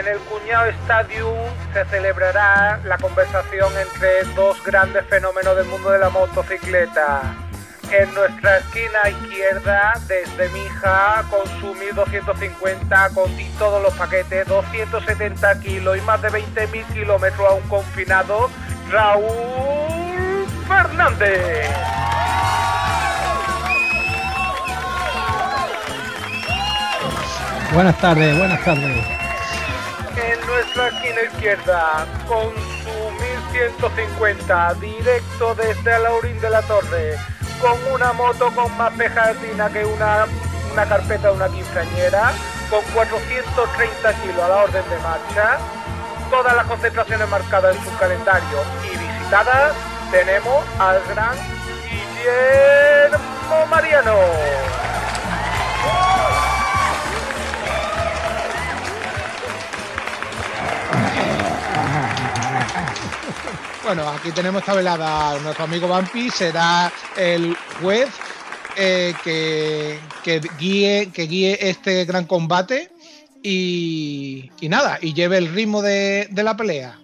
En el Cuñado Stadium se celebrará la conversación entre dos grandes fenómenos del mundo de la motocicleta. En nuestra esquina izquierda, desde Mija, con su 1250, con todos los paquetes, 270 kilos y más de 20.000 kilómetros aún confinado, Raúl Fernández. Buenas tardes, buenas tardes. Nuestra esquina izquierda, con su 1150, directo desde Alaurín de la Torre, con una moto con más pegatina que una, una carpeta de una quinceañera, con 430 kilos a la orden de marcha, todas las concentraciones marcadas en su calendario y visitadas, tenemos al gran Guillermo Mariano. Bueno, aquí tenemos esta velada. Nuestro amigo Vampi será el juez eh, que, que guíe, que guíe este gran combate y, y nada, y lleve el ritmo de, de la pelea.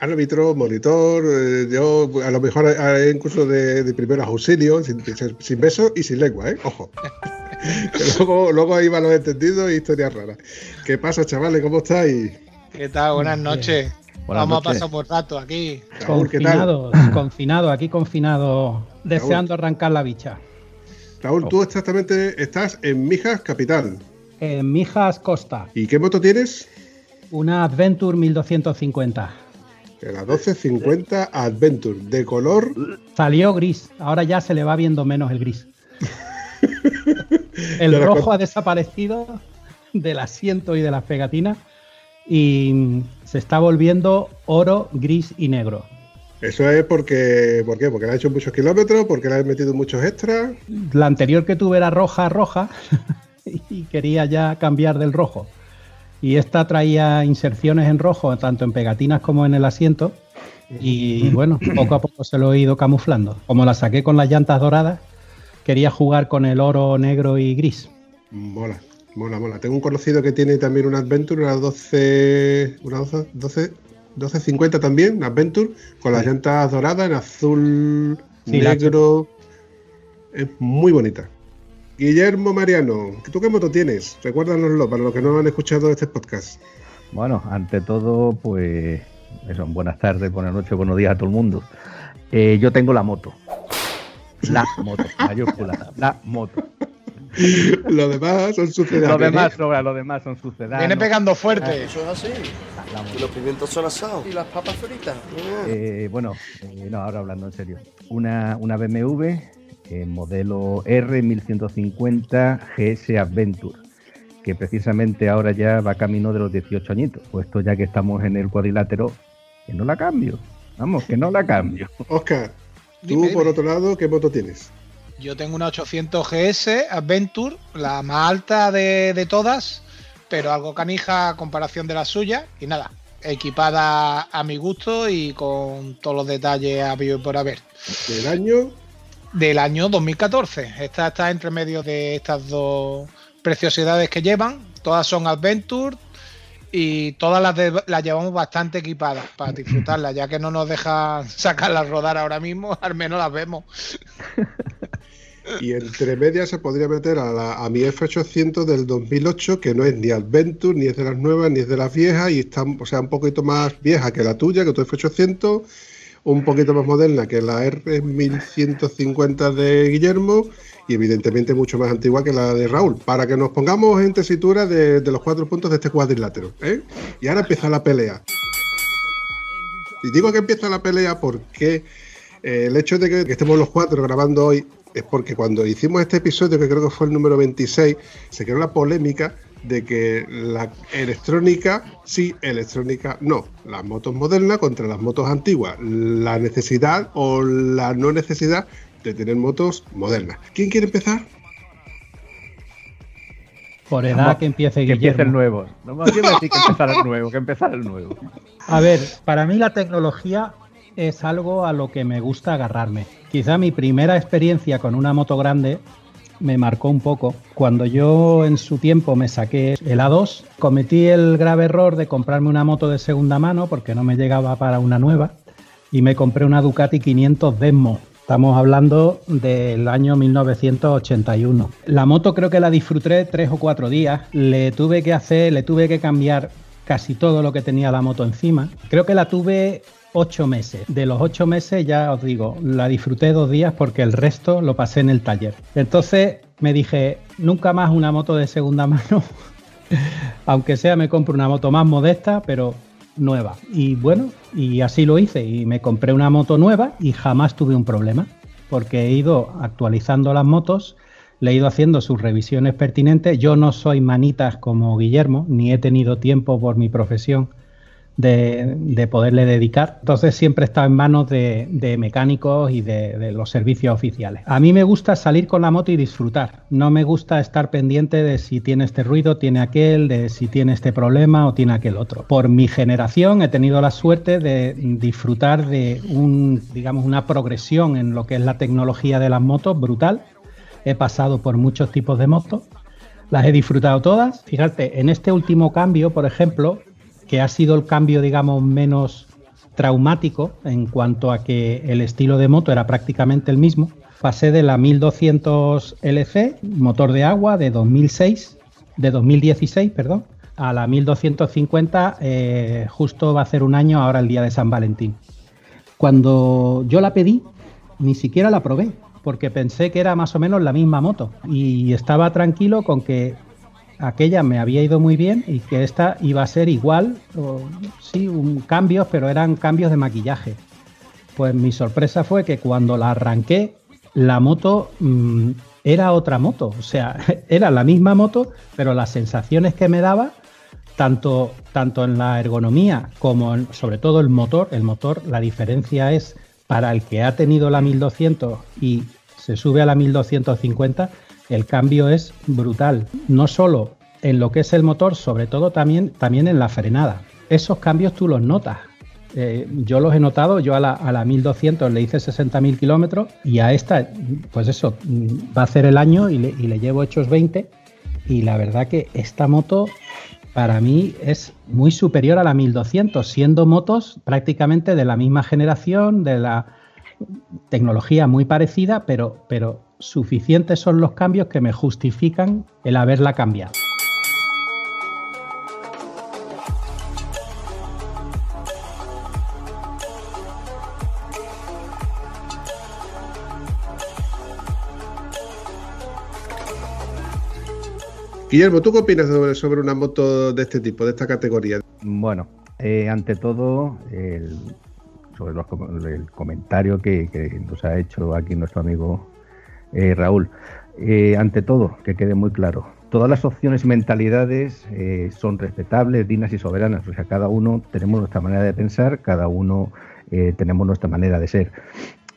Árbitro, monitor, eh, yo a lo mejor haré incluso de, de primeros auxilios, sin, sin besos y sin lengua, ¿eh? Ojo. Que luego, luego ahí van los entendidos y historias raras. ¿Qué pasa, chavales? ¿Cómo estáis? ¿Qué tal? Buenas noches. Buenas Vamos noches. a pasar por rato aquí. Raúl, ¿qué tal? Confinado, confinado, aquí confinado, deseando arrancar la bicha. Raúl, tú exactamente estás en Mijas Capital. En Mijas Costa, ¿Y qué moto tienes? una Adventure 1250. La 1250 Adventure, de color. Salió gris, ahora ya se le va viendo menos el gris. El rojo ha desaparecido del asiento y de las pegatinas y se está volviendo oro, gris y negro. Eso es porque. ¿Por qué? Porque le has hecho muchos kilómetros, porque le has metido muchos extras. La anterior que tuve era roja, roja y quería ya cambiar del rojo. Y esta traía inserciones en rojo, tanto en pegatinas como en el asiento. Y bueno, poco a poco se lo he ido camuflando. Como la saqué con las llantas doradas, quería jugar con el oro negro y gris. Mola, mola, mola. Tengo un conocido que tiene también una Adventure, una 12. Una 12, 12 1250 también, una Adventure, con las llantas doradas en azul, Sí, negro. Es muy bonita. Guillermo Mariano, ¿tú qué moto tienes? Recuérdanoslo para los que no han escuchado este podcast. Bueno, ante todo, pues eso, buenas tardes, buenas noches, buenos días a todo el mundo. Eh, yo tengo la moto. La moto, mayúscula, la moto. Lo demás son sucedáneos. Lo demás sobra, lo demás son sucedáneos. Viene pegando fuerte. Eso es así. Y los pimientos son asados. Y las papas fritas. Eh, bueno, eh, no, ahora hablando en serio. Una, una BMW eh, modelo R1150 GS Adventure, que precisamente ahora ya va camino de los 18 añitos, puesto ya que estamos en el cuadrilátero, que no la cambio. Vamos, que no la cambio. Oscar, tú Dime, por dime. otro lado, ¿qué moto tienes? Yo tengo una 800 GS Adventure, la más alta de, de todas, pero algo canija a comparación de la suya. Y nada, equipada a mi gusto y con todos los detalles a vivo por haber. Del año Del año 2014. Esta está entre medio de estas dos preciosidades que llevan. Todas son Adventure y todas las, de- las llevamos bastante equipadas para disfrutarlas, ya que no nos dejan sacarlas a rodar ahora mismo, al menos las vemos. Y entre medias se podría meter a, la- a mi F800 del 2008, que no es ni Adventure, ni es de las nuevas, ni es de las viejas, y está o sea, un poquito más vieja que la tuya, que tu F800, un poquito más moderna que la R1150 de Guillermo, y evidentemente mucho más antigua que la de Raúl, para que nos pongamos en tesitura de, los cuatro puntos de este cuadrilátero. ¿eh? Y ahora empieza la pelea. Y digo que empieza la pelea porque el hecho de que estemos los cuatro grabando hoy es porque cuando hicimos este episodio, que creo que fue el número 26, se creó la polémica de que la electrónica sí, electrónica no. Las motos modernas contra las motos antiguas. La necesidad o la no necesidad de tener motos modernas. ¿Quién quiere empezar? Por edad que empiece Que empiece el nuevo. No me decir que empezar el nuevo, que empezar el nuevo. A ver, para mí la tecnología es algo a lo que me gusta agarrarme. Quizá mi primera experiencia con una moto grande me marcó un poco. Cuando yo en su tiempo me saqué el A2, cometí el grave error de comprarme una moto de segunda mano porque no me llegaba para una nueva y me compré una Ducati 500 Desmo. Estamos hablando del año 1981. La moto creo que la disfruté tres o cuatro días. Le tuve que hacer, le tuve que cambiar casi todo lo que tenía la moto encima. Creo que la tuve ocho meses. De los ocho meses ya os digo, la disfruté dos días porque el resto lo pasé en el taller. Entonces me dije, nunca más una moto de segunda mano. Aunque sea me compro una moto más modesta, pero nueva. Y bueno, y así lo hice. Y me compré una moto nueva y jamás tuve un problema. Porque he ido actualizando las motos, le he ido haciendo sus revisiones pertinentes. Yo no soy manitas como Guillermo, ni he tenido tiempo por mi profesión de, poderle dedicar. Entonces siempre estado en manos de, mecánicos y de, los servicios oficiales. A mí me gusta salir con la moto y disfrutar. No me gusta estar pendiente de si tiene este ruido, tiene aquel, de si tiene este problema o tiene aquel otro. Por mi generación he tenido la suerte de disfrutar de un, digamos, una progresión en lo que es la tecnología de las motos brutal. He pasado por muchos tipos de motos las he disfrutado todas. Fíjate, en este último cambio, por ejemplo, que ha sido el cambio, digamos, menos traumático en cuanto a que el estilo de moto era prácticamente el mismo. Pasé de la 1200 LC, motor de agua de 2006, de 2016, perdón, a la 1250, eh, justo va a ser un año ahora el día de San Valentín. Cuando yo la pedí, ni siquiera la probé, porque pensé que era más o menos la misma moto y estaba tranquilo con que aquella me había ido muy bien y que esta iba a ser igual, sí, un cambios, pero eran cambios de maquillaje. Pues mi sorpresa fue que cuando la arranqué, la moto mm, era otra moto, o sea, era la misma moto, pero las sensaciones que me daba, tanto, tanto en la ergonomía como en, sobre todo el motor, el motor, la diferencia es para el que ha tenido la 1200 y se sube a la 1250, el cambio es brutal, no solo en lo que es el motor, sobre todo también, también en la frenada. Esos cambios tú los notas. Eh, yo los he notado, yo a la, a la 1200 le hice 60.000 kilómetros y a esta, pues eso, va a hacer el año y le, y le llevo hechos 20 y la verdad que esta moto para mí es muy superior a la 1200, siendo motos prácticamente de la misma generación, de la tecnología muy parecida, pero, pero suficientes son los cambios que me justifican el haberla cambiado. Guillermo, ¿tú qué opinas sobre, una moto de este tipo, de esta categoría? Bueno, eh, ante todo, sobre el comentario que, nos ha hecho aquí nuestro amigo eh, Raúl. Eh, ante todo, que quede muy claro, todas las opciones y mentalidades son respetables, dignas y soberanas. O sea, cada uno tenemos nuestra manera de pensar, cada uno tenemos nuestra manera de ser.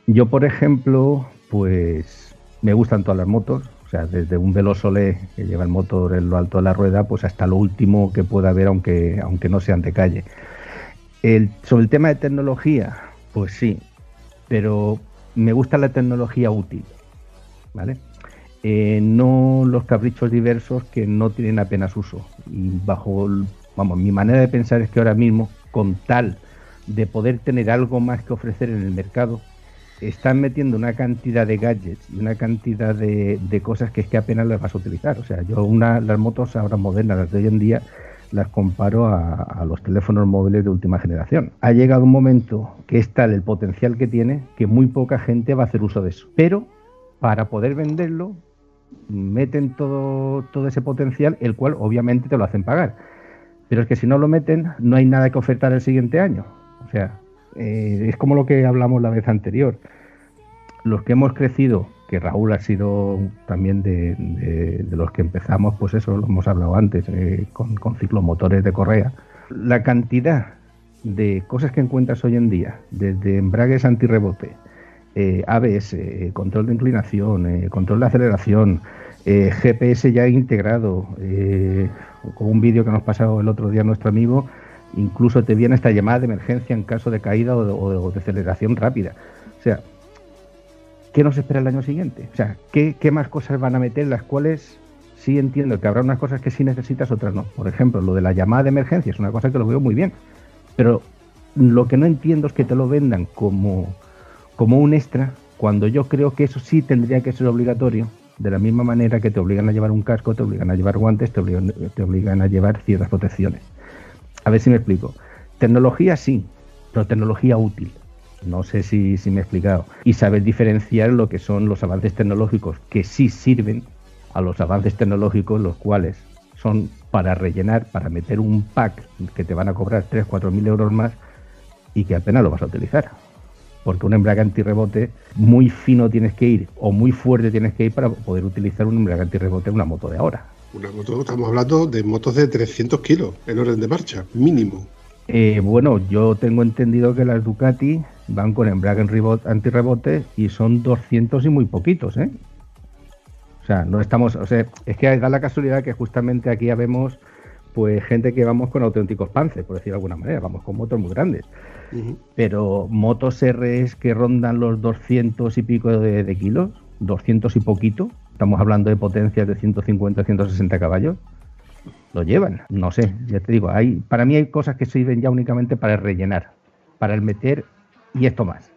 Yo, por ejemplo, pues me gustan todas las motos, sea, desde un Velosolé que lleva el motor en lo alto de la rueda, pues hasta lo último que pueda haber, aunque, aunque no sean de calle. El, sobre el tema de tecnología, pues sí, pero me gusta la tecnología útil. ¿vale? Eh, no los caprichos diversos que no tienen apenas uso. Y bajo, vamos, mi manera de pensar es que ahora mismo, con tal de poder tener algo más que ofrecer en el mercado, están metiendo una cantidad de gadgets y una cantidad de, cosas que es que apenas las vas a utilizar. O sea, yo las motos ahora modernas, de hoy en día, las comparo a, los teléfonos móviles de última generación. Ha llegado un momento que es tal el potencial que tiene que muy poca gente va a hacer uso de eso. Pero para poder venderlo, meten todo ese potencial, el cual obviamente te lo hacen pagar. Pero es que si no lo meten, no hay nada que ofertar el siguiente año. O sea, eh, es como lo que hablamos la vez anterior. los que hemos crecido, que Raúl ha sido también de, los que empezamos, pues eso lo hemos hablado antes, eh, con, ciclomotores de correa, la cantidad de cosas que encuentras hoy en día, desde embragues antirrebote, eh, ABS, control de inclinación, control de aceleración, GPS ya integrado, con un vídeo que nos pasado el otro día nuestro amigo, incluso te viene esta llamada de emergencia en caso de caída o de, aceleración rápida. O sea, ¿qué nos espera el año siguiente? O sea, ¿qué, ¿qué, más cosas van a meter las cuales sí entiendo que habrá unas cosas que sí necesitas, otras no? Por ejemplo, lo de la llamada de emergencia es una cosa que lo veo muy bien, pero lo que no entiendo es que te lo vendan como como un extra, cuando yo creo que eso sí tendría que ser obligatorio, de la misma manera que te obligan a llevar un casco, te obligan a llevar guantes, te obligan, te obligan a llevar ciertas protecciones. A ver si me explico. Tecnología sí, pero tecnología útil. No sé si, si me he explicado. Y saber diferenciar lo que son los avances tecnológicos que sí sirven a los avances tecnológicos, los cuales son para rellenar, para meter un pack que te van a cobrar 3, 4 mil euros más y que apenas lo vas a utilizar porque un embrague antirrebote muy fino tienes que ir o muy fuerte tienes que ir para poder utilizar un embrague antirrebote en una moto de ahora. Una moto, estamos hablando de motos de 300 kilos en orden de marcha, mínimo. Eh, bueno, yo tengo entendido que las Ducati van con embrague antirrebote y son 200 y muy poquitos, ¿eh? O sea, no estamos, o sea, es que da la casualidad que justamente aquí ya vemos pues gente que vamos con auténticos pances, por decir de alguna manera, vamos con motos muy grandes. Pero motos RS que rondan los 200 y pico de, kilos, 200 y poquito, estamos hablando de potencias de 150, 160 caballos, lo llevan. No sé, ya te digo, hay, para mí hay cosas que sirven ya únicamente para rellenar, para el meter y esto más.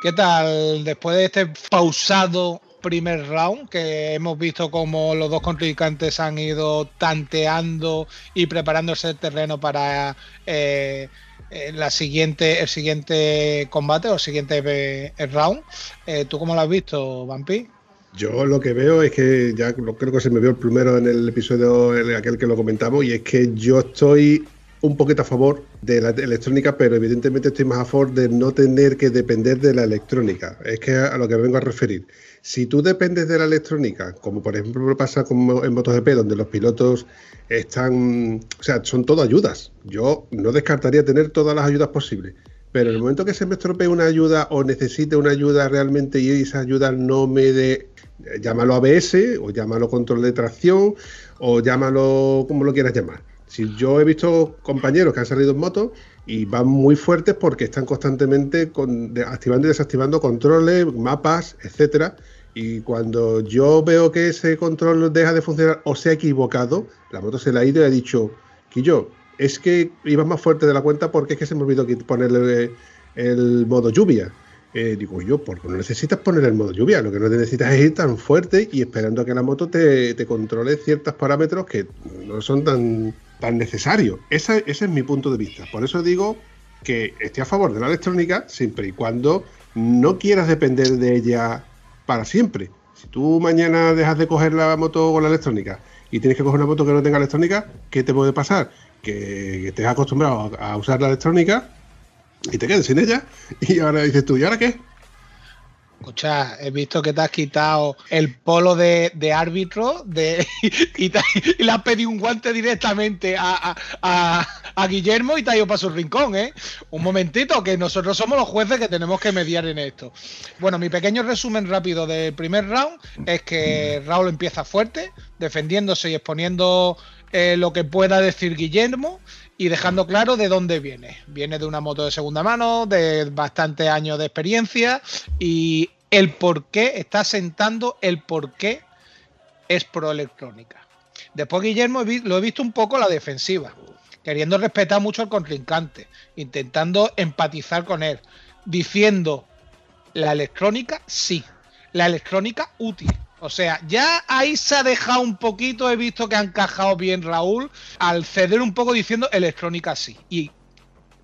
¿Qué tal después de este pausado primer round, que hemos visto como los dos contrincantes han ido tanteando y preparándose el terreno para eh, la siguiente, el siguiente combate o el siguiente eh, round. ¿Tú cómo lo has visto, Vampi? Yo lo que veo es que ya creo que se me vio el primero en el episodio en aquel que lo comentamos y es que yo estoy un poquito a favor de la electrónica, pero evidentemente estoy más a favor de no tener que depender de la electrónica. Es que a lo que vengo a referir. Si tú dependes de la electrónica, como por ejemplo pasa como en MotoGP, donde los pilotos están, o sea, son todo ayudas. Yo no descartaría tener todas las ayudas posibles. Pero en el momento que se me estropee una ayuda o necesite una ayuda realmente y esa ayuda no me dé, llámalo ABS o llámalo control de tracción o llámalo como lo quieras llamar. Si yo he visto compañeros que han salido en moto y van muy fuertes porque están constantemente con, activando y desactivando controles, mapas, etcétera. Y cuando yo veo que ese control deja de funcionar o se ha equivocado, la moto se le ha ido y ha dicho, que yo, es que ibas más fuerte de la cuenta porque es que se me olvidó ponerle el modo lluvia. Eh, digo yo, porque no necesitas poner el modo lluvia, lo que no necesitas es ir tan fuerte y esperando a que la moto te, te controle ciertos parámetros que no son tan tan necesario. Ese, ese es mi punto de vista. Por eso digo que estoy a favor de la electrónica siempre y cuando no quieras depender de ella para siempre. Si tú mañana dejas de coger la moto con la electrónica y tienes que coger una moto que no tenga electrónica, ¿qué te puede pasar? Que estés acostumbrado a usar la electrónica y te quedes sin ella y ahora dices tú, ¿y ahora qué? Escucha, he visto que te has quitado el polo de, árbitro de, y, le has pedido un guante directamente a, Guillermo y te ha ido para su rincón, ¿eh? Un momentito, que nosotros somos los jueces que tenemos que mediar en esto. Bueno, mi pequeño resumen rápido del primer round es que Raúl empieza fuerte, defendiéndose y exponiendo eh, lo que pueda decir Guillermo y dejando claro de dónde viene. Viene de una moto de segunda mano, de bastantes años de experiencia y el por qué está sentando el por qué es pro electrónica. Después Guillermo lo he visto un poco la defensiva, queriendo respetar mucho al contrincante, intentando empatizar con él, diciendo la electrónica sí, la electrónica útil, o sea, ya ahí se ha dejado un poquito, he visto que han encajado bien Raúl, al ceder un poco diciendo electrónica sí. Y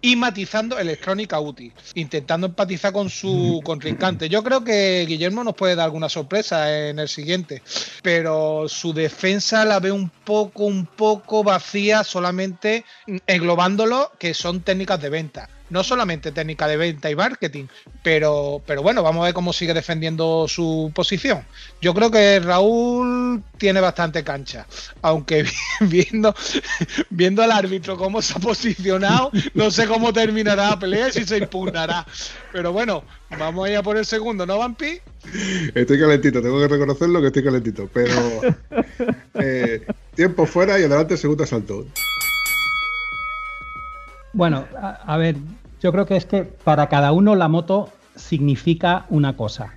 y matizando electrónica útil, intentando empatizar con su contrincante. Yo creo que Guillermo nos puede dar alguna sorpresa en el siguiente, pero su defensa la ve un poco, un poco vacía, solamente englobándolo que son técnicas de venta. No solamente técnica de venta y marketing, pero, pero bueno, vamos a ver cómo sigue defendiendo su posición. Yo creo que Raúl tiene bastante cancha, aunque viendo, viendo al árbitro cómo se ha posicionado, no sé cómo terminará la pelea si se impugnará. Pero bueno, vamos a ir a por el segundo, ¿no, Vampi? Estoy calentito, tengo que reconocerlo que estoy calentito, pero eh, tiempo fuera y adelante segundo asalto. Bueno, a, ver, yo creo que es que para cada uno la moto significa una cosa.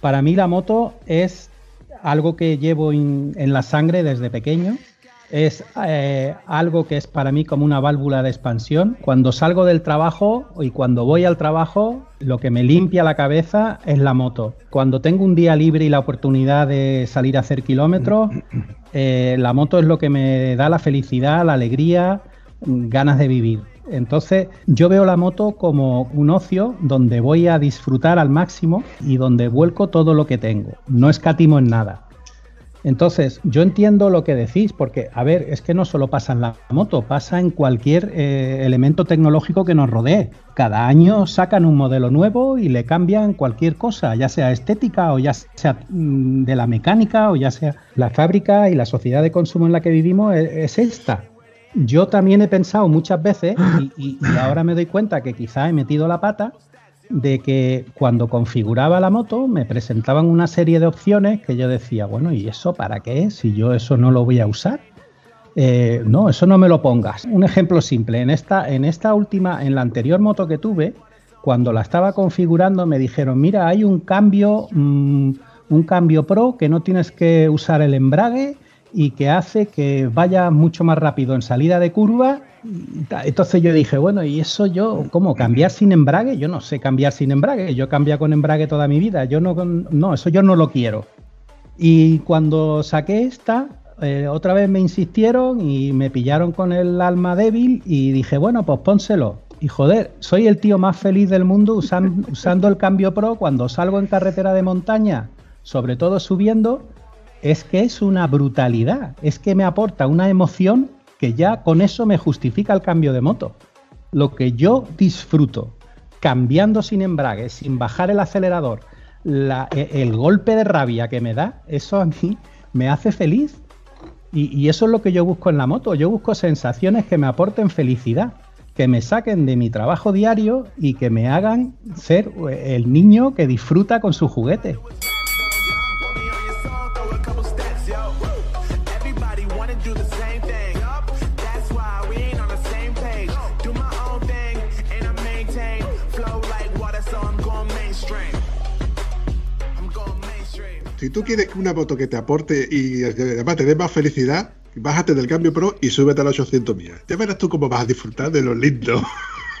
Para mí la moto es algo que llevo en la sangre desde pequeño. Es eh, algo que es para mí como una válvula de expansión. Cuando salgo del trabajo y cuando voy al trabajo, lo que me limpia la cabeza es la moto. Cuando tengo un día libre y la oportunidad de salir a hacer kilómetros, eh, la moto es lo que me da la felicidad, la alegría, ganas de vivir. Entonces yo veo la moto como un ocio donde voy a disfrutar al máximo y donde vuelco todo lo que tengo. No escatimo en nada. Entonces, yo entiendo lo que decís, porque, a ver, es que no solo pasa en la moto, pasa en cualquier eh, elemento tecnológico que nos rodee. Cada año sacan un modelo nuevo y le cambian cualquier cosa, ya sea estética o ya sea mm, de la mecánica o ya sea la fábrica y la sociedad de consumo en la que vivimos e, es esta yo también he pensado muchas veces, y, ahora me doy cuenta que quizá he metido la pata, de que cuando configuraba la moto me presentaban una serie de opciones que yo decía, bueno, ¿y eso para qué? Si yo eso no lo voy a usar. Eh, no, eso no me lo pongas. Un ejemplo simple, en esta, en esta última, en la anterior moto que tuve, cuando la estaba configurando me dijeron, mira, hay un cambio, mm, un cambio pro que no tienes que usar el embrague y que hace que vaya mucho más rápido en salida de curva. Entonces yo dije, bueno, ¿y eso yo cómo? ¿Cambiar sin embrague? Yo no sé cambiar sin embrague, yo cambio con embrague toda mi vida, yo no, no, eso yo no lo quiero. Y cuando saqué esta, eh, otra vez me insistieron y me pillaron con el alma débil y dije, bueno, pues pónselo. Y joder, soy el tío más feliz del mundo usando el cambio pro cuando salgo en carretera de montaña, sobre todo subiendo, es que es una brutalidad, es que me aporta una emoción que ya con eso me justifica el cambio de moto. Lo que yo disfruto cambiando sin embrague, sin bajar el acelerador, e, el golpe de rabia que me da, eso a mí me hace feliz. Y, y, eso es lo que yo busco en la moto. Yo busco sensaciones que me aporten felicidad, que me saquen de mi trabajo diario y que me hagan ser el niño que disfruta con su juguete. Si tú quieres una moto que te aporte y además te dé más felicidad, bájate del cambio pro y súbete a las 800 millas. Ya verás tú cómo vas a disfrutar de lo lindo.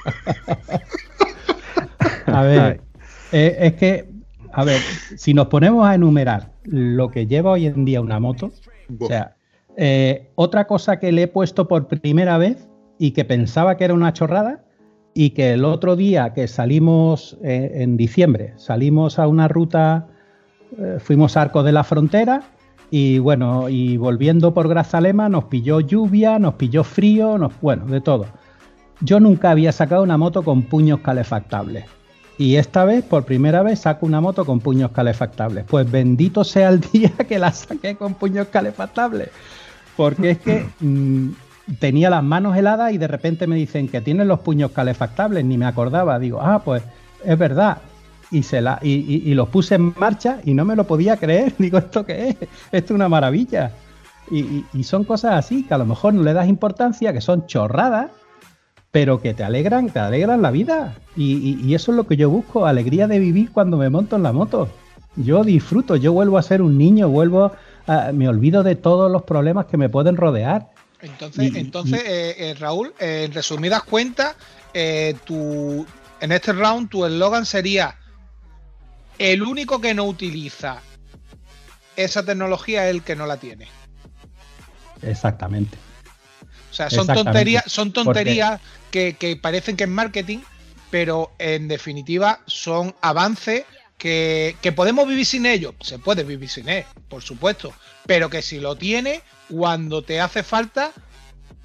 a ver, eh, es que, a ver, si nos ponemos a enumerar lo que lleva hoy en día una moto, o sea, eh, otra cosa que le he puesto por primera vez y que pensaba que era una chorrada y que el otro día que salimos eh, en diciembre, salimos a una ruta eh, fuimos a Arco de la Frontera y bueno, y volviendo por Grazalema nos pilló lluvia, nos pilló frío, nos, bueno, de todo. Yo nunca había sacado una moto con puños calefactables. Y esta vez, por primera vez, saco una moto con puños calefactables. Pues bendito sea el día que la saqué con puños calefactables. Porque es que mm, tenía las manos heladas y de repente me dicen que tienen los puños calefactables. Ni me acordaba. Digo, ah, pues es verdad y, se la, y, los puse en marcha y no me lo podía creer. Digo, ¿esto qué es? Esto es una maravilla. Y, son cosas así que a lo mejor no le das importancia, que son chorradas, pero que te alegran, te alegran la vida. Y, eso es lo que yo busco, alegría de vivir cuando me monto en la moto. Yo disfruto, yo vuelvo a ser un niño, vuelvo a, me olvido de todos los problemas que me pueden rodear. Entonces, entonces eh, eh, Raúl, eh, en resumidas cuentas, tu, en este round tu eslogan sería el único que no utiliza esa tecnología es el que no la tiene. Exactamente. O sea, son tonterías, son tonterías que, parecen que es marketing, pero en definitiva son avances que, que, podemos vivir sin ellos. Se puede vivir sin él, por supuesto. Pero que si lo tiene, cuando te hace falta,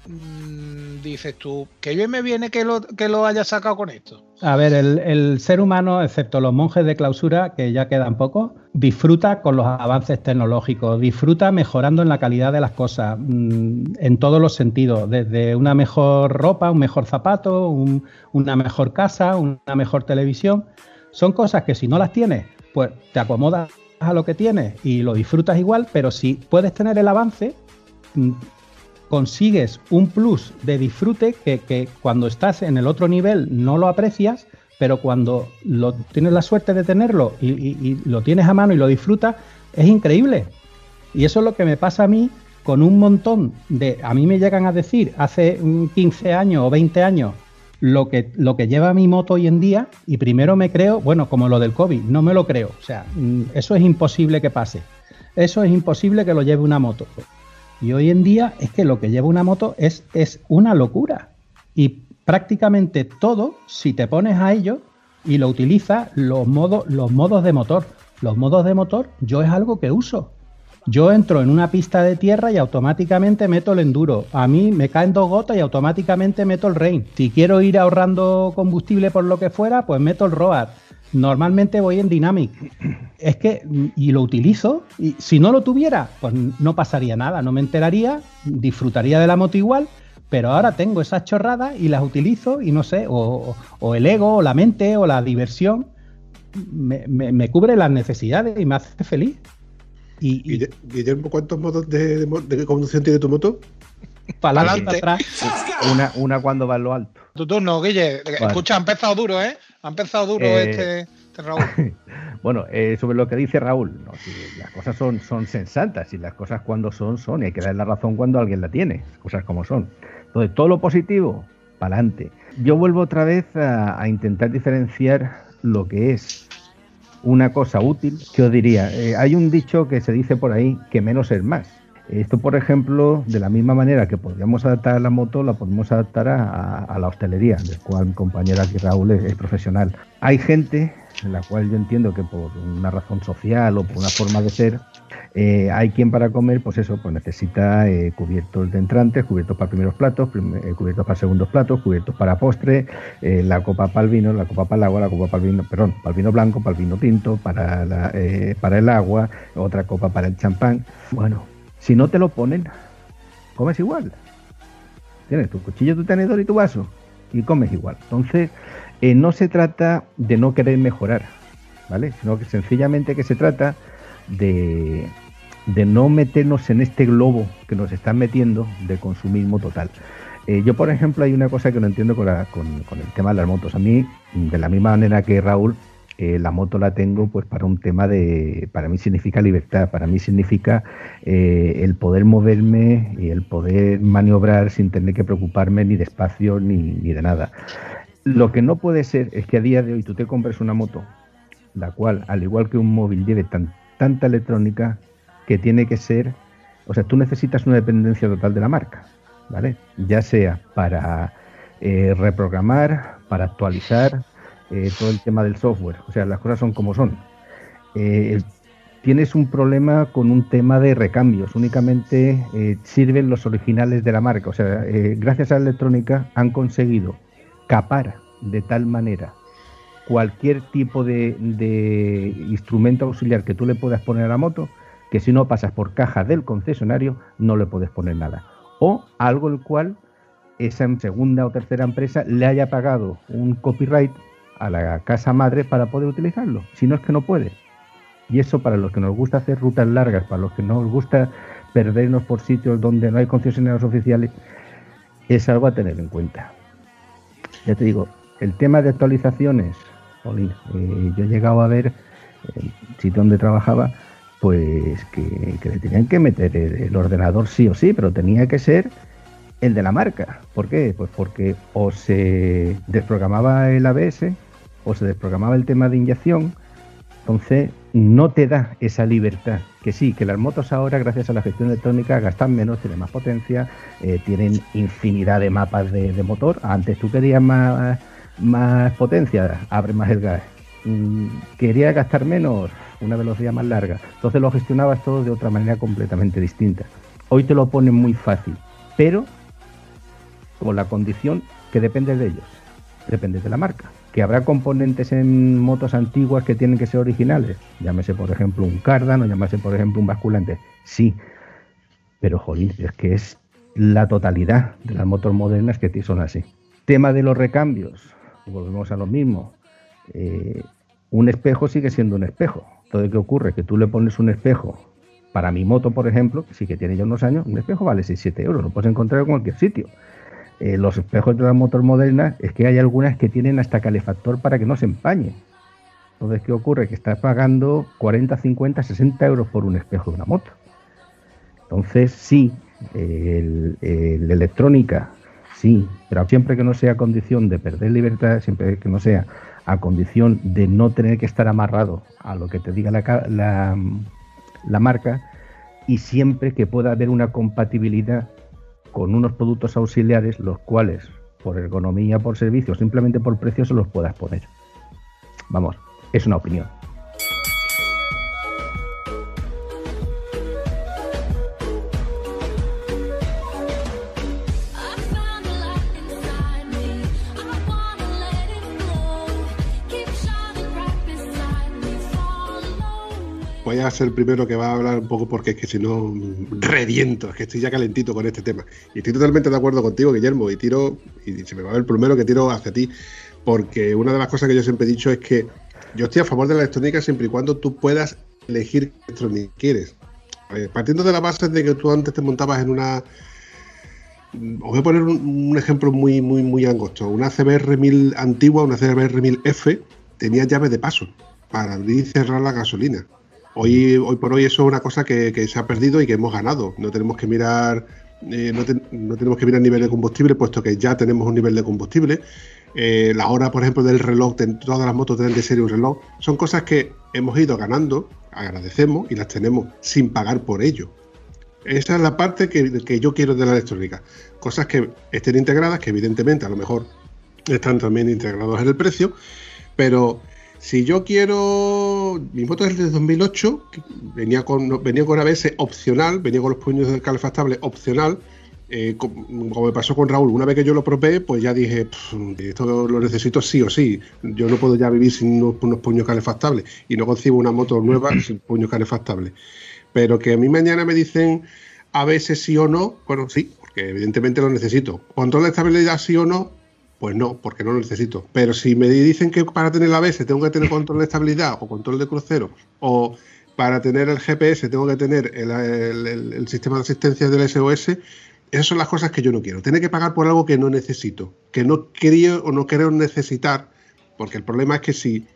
mm, dices tú, que bien me viene que lo, que lo haya sacado con esto. A ver, el, ser humano, excepto los monjes de clausura, que ya quedan pocos, disfruta con los avances tecnológicos, disfruta mejorando en la calidad de las cosas, mmm, en todos los sentidos, desde una mejor ropa, un mejor zapato, un, una mejor casa, una mejor televisión. Son cosas que si no las tienes, pues te acomodas a lo que tienes y lo disfrutas igual, pero si puedes tener el avance, mm, consigues un plus de disfrute que, que, cuando estás en el otro nivel no lo aprecias, pero cuando lo, tienes la suerte de tenerlo y, y, lo tienes a mano y lo disfrutas, es increíble. Y eso es lo que me pasa a mí con un montón de... A mí me llegan a decir hace 15 años o 20 años lo que, lo que lleva mi moto hoy en día y primero me creo, bueno, como lo del COVID, no me lo creo. O sea, mm, eso es imposible que pase. Eso es imposible que lo lleve una moto. Y hoy en día es que lo que lleva una moto es, es una locura. Y prácticamente todo, si te pones a ello y lo utilizas, los modos, los modos de motor. Los modos de motor, yo es algo que uso. Yo entro en una pista de tierra y automáticamente meto el enduro. A mí me caen dos gotas y automáticamente meto el rain. Si quiero ir ahorrando combustible por lo que fuera, pues meto el road. Normalmente voy en Dynamic. Es que, y lo utilizo, y si no lo tuviera, pues no pasaría nada, no me enteraría, disfrutaría de la moto igual, pero ahora tengo esas chorradas y las utilizo y no sé, o, o el ego, o la mente, o la diversión, me, me, me cubre las necesidades y me hace feliz. Y, y, Guillermo, ¿cuántos modos de, de, de, conducción tiene tu moto? Para adelante, atrás. Una, una cuando va en lo alto. Tu turno, Guille. Vale. Escucha, ha empezado duro, ¿eh? Ha empezado duro eh, este, este, Raúl. bueno, eh, sobre lo que dice Raúl, no, si las cosas son, son sensatas y las cosas cuando son, son, y hay que dar la razón cuando alguien la tiene, cosas como son. Entonces, todo lo positivo, para adelante. Yo vuelvo otra vez a, a intentar diferenciar lo que es una cosa útil, que os diría, eh, hay un dicho que se dice por ahí que menos es más. Esto, por ejemplo, de la misma manera que podríamos adaptar a la moto, la podemos adaptar a, la hostelería, del cual mi compañero aquí Raúl es, es, profesional. Hay gente en la cual yo entiendo que por una razón social o por una forma de ser, eh, hay quien para comer, pues eso, pues necesita eh, cubiertos de entrantes, cubiertos para primeros platos, eh, cubiertos para segundos platos, cubiertos para postre, la copa para el vino, la copa para el agua, la copa para el vino, perdón, para el vino blanco, para el vino tinto, para, la, para el agua, otra copa para el champán. Bueno, si no te lo ponen, comes igual. Tienes tu cuchillo, tu tenedor y tu vaso y comes igual. Entonces, eh, no se trata de no querer mejorar, ¿vale? Sino que sencillamente que se trata de, de no meternos en este globo que nos están metiendo de consumismo total. Eh, yo, por ejemplo, hay una cosa que no entiendo con, la, con, con, el tema de las motos. A mí, de la misma manera que Raúl, eh, la moto la tengo pues para un tema de, para mí significa libertad, para mí significa eh, el poder moverme y el poder maniobrar sin tener que preocuparme ni de espacio ni, ni de nada. Lo que no puede ser es que a día de hoy tú te compres una moto, la cual, al igual que un móvil, lleve tan, tanta electrónica que tiene que ser, o sea, tú necesitas una dependencia total de la marca, ¿vale? Ya sea para eh, reprogramar, para actualizar, eh, todo el tema del software, o sea, las cosas son como son. Eh, tienes un problema con un tema de recambios, únicamente eh, sirven los originales de la marca, o sea, gracias a la electrónica han conseguido capar de tal manera cualquier tipo de, de, instrumento auxiliar que tú le puedas poner a la moto, que si no pasas por caja del concesionario no le puedes poner nada. O algo el cual esa segunda o tercera empresa le haya pagado un copyright a la casa madre para poder utilizarlo. Si no es que no puede. Y eso para los que nos gusta hacer rutas largas, para los que nos gusta perdernos por sitios donde no hay concesionarios oficiales, es algo a tener en cuenta. Ya te digo, el tema de actualizaciones, Olin, eh, yo he llegado a ver el sitio donde trabajaba, pues que, que le tenían que meter el, ordenador sí o sí, pero tenía que ser el de la marca. ¿Por qué? Pues porque o se desprogramaba el ABS o se desprogramaba el tema de inyección, entonces no te da esa libertad. Que sí, que las motos ahora, gracias a la gestión electrónica, gastan menos, tienen más potencia, eh, tienen infinidad de mapas de, motor. Antes tú querías más, más potencia, abre más el gas. Mm, querías gastar menos, una velocidad más larga. Entonces lo gestionabas todo de otra manera completamente distinta. Hoy te lo ponen muy fácil, pero con la condición que depende de ellos, depende de la marca. Que habrá componentes en motos antiguas que tienen que ser originales, llámese por ejemplo un cardan llámese por ejemplo un basculante, sí, pero jolín, es que es la totalidad de las motos modernas que son así. Tema de los recambios, volvemos a lo mismo. Eh, un espejo sigue siendo un espejo. Todo ¿qué ocurre? Que tú le pones un espejo para mi moto, por ejemplo, sí que tiene ya unos años, un espejo vale 6-7 euros, lo puedes encontrar en cualquier sitio. Eh, los espejos de las motos modernas es que hay algunas que tienen hasta calefactor para que no se empañe. Entonces, ¿qué ocurre? Que estás pagando 40, 50, 60 euros por un espejo de una moto. Entonces, sí, el, electrónica, sí, pero siempre que no sea condición de perder libertad, siempre que no sea a condición de no tener que estar amarrado a lo que te diga la, la marca y siempre que pueda haber una compatibilidad con unos productos auxiliares, los cuales, por ergonomía, por servicio, simplemente por precio, se los puedas poner. Vamos, es una opinión. Voy a ser el primero que va a hablar un poco porque es que si no reviento, es que estoy ya calentito con este tema. Y estoy totalmente de acuerdo contigo, Guillermo, y tiro, y se me va a ver el primero que tiro hacia ti, porque una de las cosas que yo siempre he dicho es que yo estoy a favor de la electrónica siempre y cuando tú puedas elegir qué electrónica quieres. partiendo de la base de que tú antes te montabas en una... Os voy a poner un, ejemplo muy, muy, muy angosto. Una CBR 1000 antigua, una CBR 1000F, tenía llave de paso para abrir y cerrar la gasolina. Hoy, por hoy eso es una cosa que, se ha perdido y que hemos ganado. No tenemos que mirar eh, no, tenemos que mirar nivel de combustible, puesto que ya tenemos un nivel de combustible. Eh, la hora, por ejemplo, del reloj, todas las motos tienen de serie un reloj. Son cosas que hemos ido ganando, agradecemos y las tenemos sin pagar por ello. Esa es la parte que, que yo quiero de la electrónica. Cosas que estén integradas, que evidentemente a lo mejor están también integrados en el precio, pero si yo quiero. Mi moto es de 2008, venía con, venía con ABS opcional, venía con los puños del calefactable opcional. Eh, como me pasó con Raúl, una vez que yo lo probé, pues ya dije, esto lo necesito sí o sí. Yo no puedo ya vivir sin unos, puños calefactables y no concibo una moto nueva sin puños calefactables. Pero que a mí mañana me dicen ABS sí o no, bueno, sí, porque evidentemente lo necesito. Control de estabilidad sí o no, pues no, porque no lo necesito. Pero si me dicen que para tener la ABS tengo que tener control de estabilidad o control de crucero, o para tener el GPS tengo que tener el, sistema de asistencia del SOS, esas son las cosas que yo no quiero. Tener que pagar por algo que no necesito, que no quería o no creo necesitar, porque el problema es que si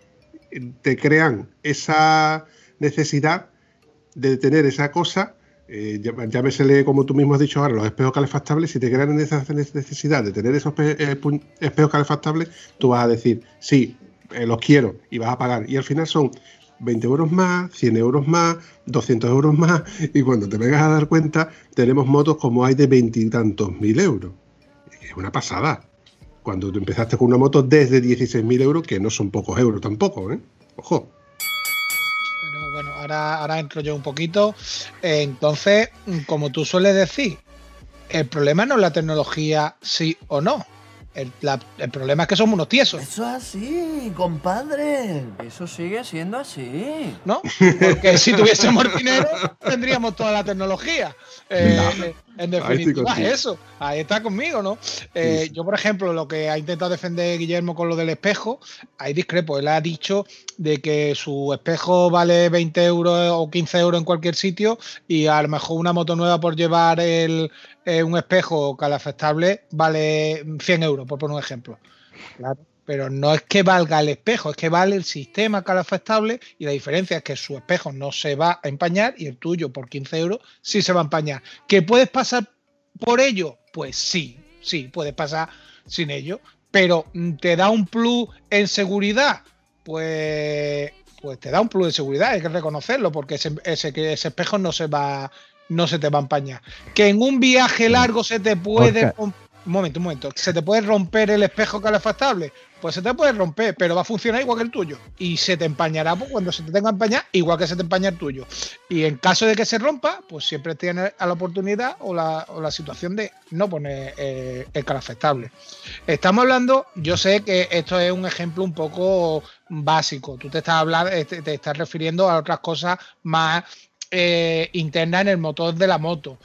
te crean esa necesidad de tener esa cosa, eh, llámesele, como tú mismo has dicho ahora, los espejos calefactables, si te crean esa necesidad de tener esos eh, espejos calefactables, tú vas a decir, sí, eh, los quiero y vas a pagar. Y al final son 20 euros más, 100 euros más, 200 euros más, y cuando te vengas a dar cuenta, tenemos motos como hay de veintitantos mil euros. Es una pasada. Cuando tú empezaste con una moto desde 16.000 euros, que no son pocos euros tampoco, ¿eh? Ojo ahora, entro yo un poquito. entonces, como tú sueles decir, el problema no es la tecnología sí o no. El, problema es que somos unos tiesos. Eso es así, compadre. Eso sigue siendo así. ¿No? Porque si tuviésemos dinero, tendríamos toda la tecnología. Eh, en definitiva, es eso. Ahí está conmigo, ¿no? Eh, yo, por ejemplo, lo que ha intentado defender Guillermo con lo del espejo, hay discrepo. Él ha dicho de que su espejo vale 20 euros o 15 euros en cualquier sitio y a lo mejor una moto nueva por llevar el, eh, un espejo calafectable vale 100 euros, por poner un ejemplo. Claro pero no es que valga el espejo, es que vale el sistema calefactable y la diferencia es que su espejo no se va a empañar y el tuyo por 15 euros sí se va a empañar. ¿Que puedes pasar por ello? Pues sí, sí, puedes pasar sin ello, pero mm, ¿te da un plus en seguridad? Pues, pues te da un plus de seguridad, hay que reconocerlo, porque ese, ese, ese espejo no se va no se te va a empañar. Que en un viaje largo se te puede un momento, un momento. ¿Se te puede romper el espejo calefactable? pues se te puede romper, pero va a funcionar igual que el tuyo. Y se te empañará pues, cuando se te tenga empañar, igual que se te empaña el tuyo. Y en caso de que se rompa, pues siempre tienes la oportunidad o la, situación de no poner eh, el calafectable. Estamos hablando, yo sé que esto es un ejemplo un poco básico. Tú te estás hablando, te, estás refiriendo a otras cosas más eh, internas en el motor de la moto.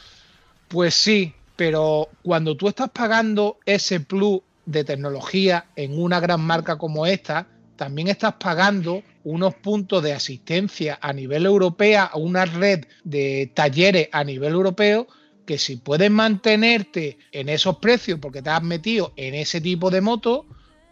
Pues sí, pero cuando tú estás pagando ese plus de tecnología en una gran marca como esta, también estás pagando unos puntos de asistencia a nivel europeo, a una red de talleres a nivel europeo, que si puedes mantenerte en esos precios porque te has metido en ese tipo de moto,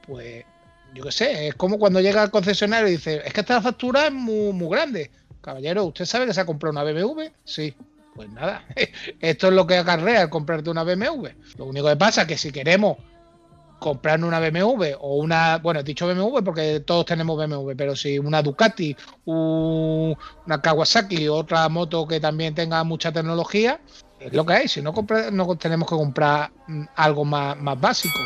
pues yo qué sé, es como cuando llega al concesionario y dice, es que esta factura es muy, muy grande. Caballero, ¿usted sabe que se ha comprado una BMW? Sí. Pues nada, esto es lo que acarrea el comprarte una BMW. Lo único que pasa es que si queremos comprar una BMW o una, bueno, he dicho BMW porque todos tenemos BMW, pero si una Ducati, una Kawasaki, otra moto que también tenga mucha tecnología, es lo que hay. Si no, no tenemos que comprar algo más, más básico.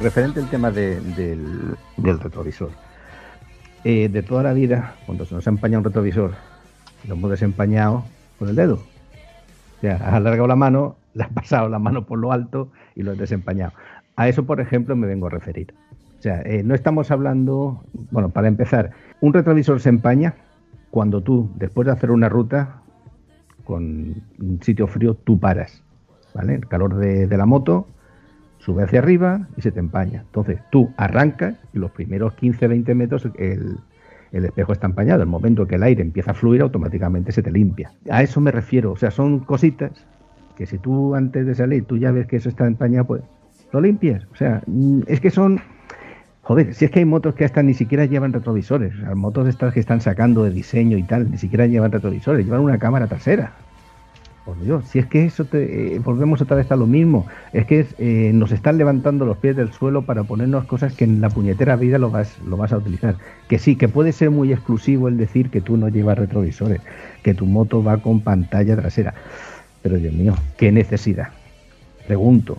Referente al tema del, retrovisor. Eh, de toda la vida, cuando se nos ha empañado un retrovisor, lo hemos desempañado con el dedo. O sea, has alargado la mano, le has pasado la mano por lo alto y lo has desempañado. A eso, por ejemplo, me vengo a referir. O sea, eh, no estamos hablando, bueno, para empezar, un retrovisor se empaña cuando tú, después de hacer una ruta con un sitio frío, tú paras. ¿Vale? El calor de la moto sube hacia arriba y se te empaña. Entonces tú arrancas y los primeros 15-20 metros el, espejo está empañado. El momento que el aire empieza a fluir, automáticamente se te limpia. A eso me refiero. O sea, son cositas que si tú antes de salir tú ya ves que eso está empañado, pues lo limpias. O sea, mm, es que son. Joder, si es que hay motos que hasta ni siquiera llevan retrovisores. O sea, motos estas que están sacando de diseño y tal, ni siquiera llevan retrovisores, llevan una cámara trasera. Por Dios, si es que eso te, eh, volvemos otra vez a lo mismo, es que eh, nos están levantando los pies del suelo para ponernos cosas que en la puñetera vida lo vas, lo vas a utilizar. Que sí, que puede ser muy exclusivo el decir que tú no llevas retrovisores, que tu moto va con pantalla trasera. Pero Dios mío, ¿qué necesidad? Pregunto.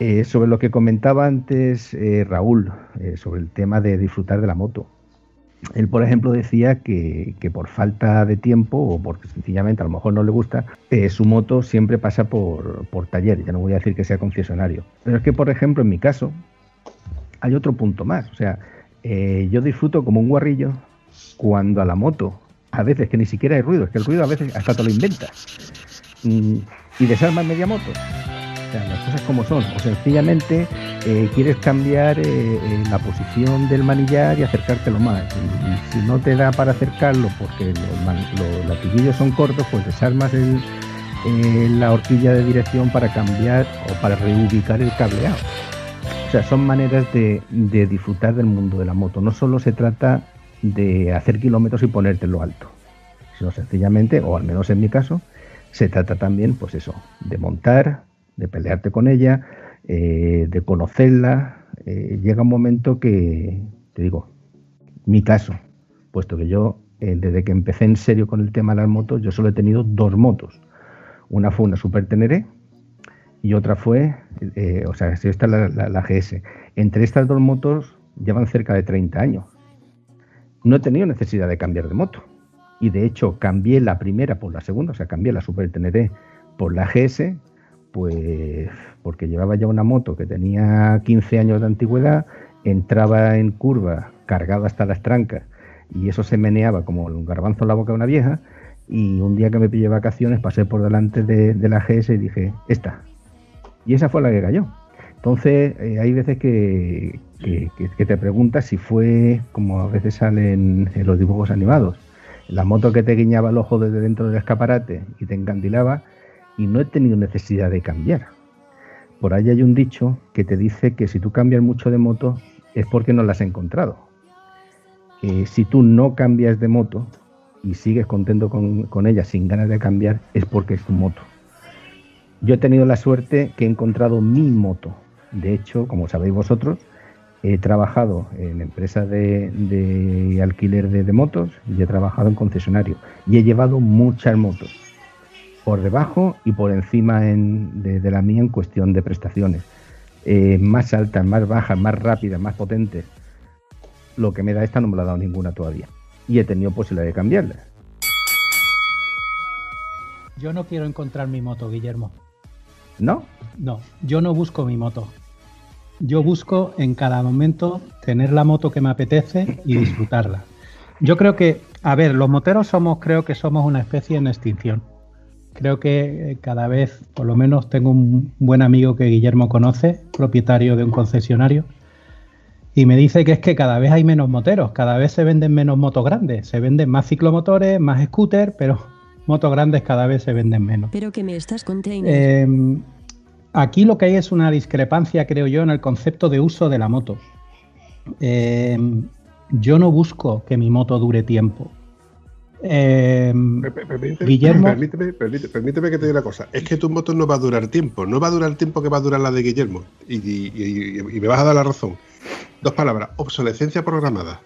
Eh, sobre lo que comentaba antes Raúl, sobre el tema de disfrutar de la moto. Él, por ejemplo, decía que, por falta de tiempo o porque sencillamente a lo mejor no le gusta, eh, su moto siempre pasa por, por taller. Ya no voy a decir que sea concesionario. Pero es que, por ejemplo, en mi caso, hay otro punto más. O sea, eh, yo disfruto como un guarrillo cuando a la moto, a veces que ni siquiera hay ruido, es que el ruido a veces hasta te lo inventa. Mm, y desarma media moto las cosas como son. O sencillamente eh, quieres cambiar eh, eh, la posición del manillar y acercártelo más. Y, si no te da para acercarlo porque los, latiguillos son cortos, pues desarmas la horquilla de dirección para cambiar o para reubicar el cableado. O sea, son maneras de, de disfrutar del mundo de la moto. No solo se trata de hacer kilómetros y ponerte en lo alto, sino sencillamente, o al menos en mi caso, se trata también, pues eso, de montar, de pelearte con ella, eh, de conocerla. Eh, llega un momento que, te digo, mi caso, puesto que yo, eh, desde que empecé en serio con el tema de las motos, yo solo he tenido dos motos. Una fue una Super Teneré y otra fue, o sea, esta es la, la, GS. Entre estas dos motos llevan cerca de 30 años. No he tenido necesidad de cambiar de moto. Y de hecho cambié la primera por la segunda, o sea, cambié la Super Teneré por la GS pues porque llevaba ya una moto que tenía 15 años de antigüedad, entraba en curva cargado hasta las trancas y eso se meneaba como un garbanzo en la boca de una vieja y un día que me pillé vacaciones pasé por delante de, la GS y dije, esta. Y esa fue la que cayó. Entonces eh, hay veces que, que, te preguntas si fue como a veces salen en los dibujos animados. La moto que te guiñaba el ojo desde dentro del escaparate y te encandilaba y no he tenido necesidad de cambiar. Por ahí hay un dicho que te dice que si tú cambias mucho de moto es porque no la has encontrado. si tú no cambias de moto y sigues contento con, ella sin ganas de cambiar, es porque es tu moto. Yo he tenido la suerte que he encontrado mi moto. De hecho, como sabéis vosotros, He trabajado en empresas de, alquiler de, motos y he trabajado en concesionario. Y he llevado muchas motos, por debajo y por encima de, la mía en cuestión de prestaciones. Eh, más altas, más bajas, más rápidas, más potentes. Lo que me da esta no me la ha dado ninguna todavía. Y he tenido posibilidad de cambiarla. Yo no quiero encontrar mi moto, Guillermo. ¿No? No, yo no busco mi moto. Yo busco en cada momento tener la moto que me apetece y disfrutarla. Yo creo que, a ver, los moteros somos, creo que somos una especie en extinción. Creo que eh, cada vez, por lo menos tengo un buen amigo que Guillermo conoce, propietario de un concesionario, y me dice que es que cada vez hay menos moteros, cada vez se venden menos motos grandes, se venden más ciclomotores, más scooters, pero motos grandes cada vez se venden menos. Pero que me estás contando. Em, aquí lo que hay es una discrepancia, creo yo, en el concepto de uso de la moto. Em, yo no busco que mi moto dure tiempo. Em, Guillermo. Permíteme, permíteme, que te diga una cosa. Es que tu moto no va a durar tiempo. No va a durar el tiempo que va a durar la de Guillermo. Y, me vas a dar la razón. Dos palabras. Obsolescencia programada.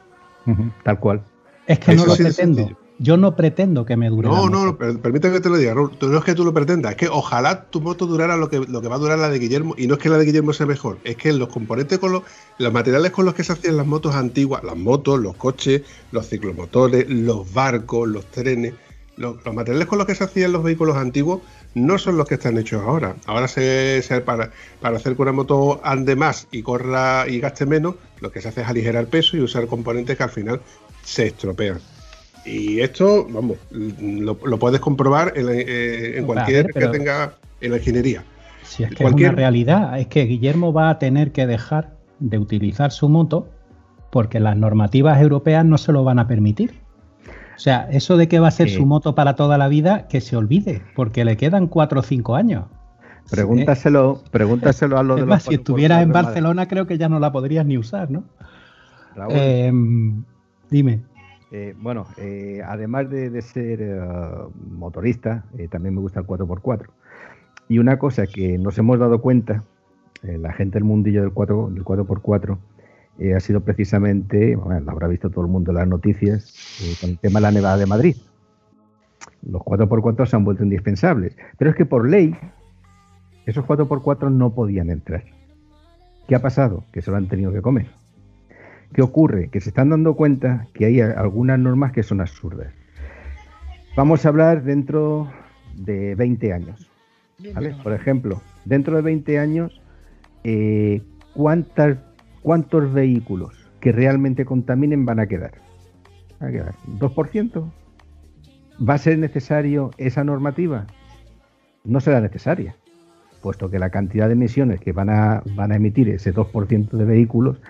tal cual. Es que no lo pretendo. Yo no pretendo que me dure. No, no, permíteme que te lo diga, No es que tú lo pretendas, es que ojalá tu moto durara lo que, lo que va a durar la de Guillermo. Y no es que la de Guillermo sea mejor, es que los componentes con los, los materiales con los que se hacían las motos antiguas, las motos, los coches, los ciclomotores, los barcos, los trenes, los, materiales con los que se hacían los vehículos antiguos no son los que están hechos ahora. Ahora se, para, para hacer que una moto ande más y corra y gaste menos, lo que se hace es aligerar peso y usar componentes que al final se estropean. Y esto, vamos, lo, puedes comprobar en, eh, cualquier que tenga en la ingeniería. Si es que es una realidad, es que Guillermo va a tener que dejar de utilizar su moto porque las normativas europeas no se lo van a permitir. O sea, eso de que va a ser su moto para toda la vida, que se olvide, porque le quedan cuatro o cinco años. Pregúntaselo, pregúntaselo a los de Si estuvieras en Barcelona, creo que ya no la podrías ni usar, ¿no? Em, dime. Eh, bueno, eh, además de, ser eh, motorista, también me gusta el 4x4. Y una cosa que nos hemos dado cuenta, la gente del mundillo del, 4, del 4x4, ha sido precisamente, bueno, lo habrá visto todo el mundo en las noticias, con el tema de la Nevada de Madrid. Los 4x4 se han vuelto indispensables. Pero es que por ley, esos 4x4 no podían entrar. ¿Qué ha pasado? Que se lo han tenido que comer. ¿Qué ocurre? Que se están dando cuenta que hay algunas normas que son absurdas. Vamos a hablar dentro de 20 años. Por ejemplo, dentro de 20 años, eh, ¿cuántas, ¿cuántos vehículos que realmente contaminen van a quedar? ¿Van a quedar? ¿2%? ¿Va a ser necesario esa normativa? No será necesaria, puesto que la cantidad de emisiones que van a, van a emitir ese 2% de vehículos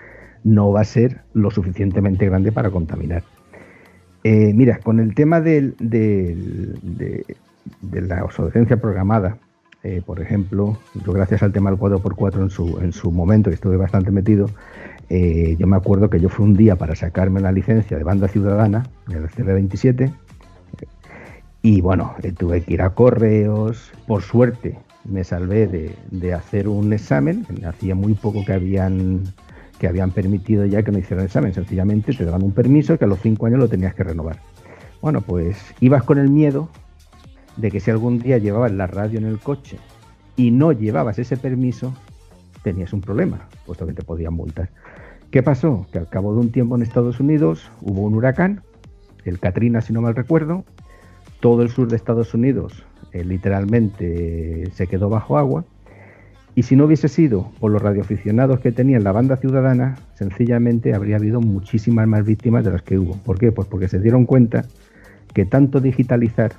no va a ser lo suficientemente grande para contaminar. Eh, mira, con el tema de, la obsolescencia programada, eh, por ejemplo, yo gracias al tema del 4x4 en su, en su momento, que estuve bastante metido, eh, yo me acuerdo que yo fui un día para sacarme la licencia de banda ciudadana, el CB27, y bueno, tuve que ir a correos, por suerte me salvé de, de hacer un examen, hacía muy poco que habían que habían permitido ya que no hicieran examen. Sencillamente te daban un permiso que a los cinco años lo tenías que renovar. Bueno, pues ibas con el miedo de que si algún día llevabas la radio en el coche y no llevabas ese permiso, tenías un problema, puesto que te podían multar. ¿Qué pasó? Que al cabo de un tiempo en Estados Unidos hubo un huracán, el Katrina si no mal recuerdo, todo el sur de Estados Unidos eh, literalmente se quedó bajo agua y si no hubiese sido por los radioaficionados que tenía la banda ciudadana, sencillamente habría habido muchísimas más víctimas de las que hubo. ¿Por qué? Pues porque se dieron cuenta que tanto digitalizar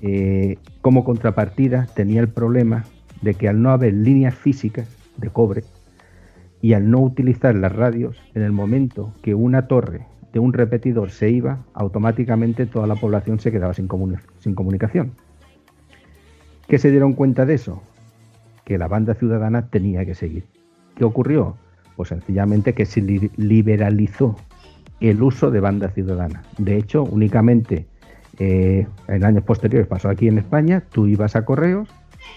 eh, como contrapartida tenía el problema de que al no haber líneas físicas de cobre y al no utilizar las radios, en el momento que una torre de un repetidor se iba, automáticamente toda la población se quedaba sin, sin comunicación. ¿Qué se dieron cuenta de eso? Que la banda ciudadana tenía que seguir. ¿Qué ocurrió? Pues sencillamente que se liberalizó el uso de banda ciudadana. De hecho, únicamente eh, en años posteriores pasó aquí en España, tú ibas a correos,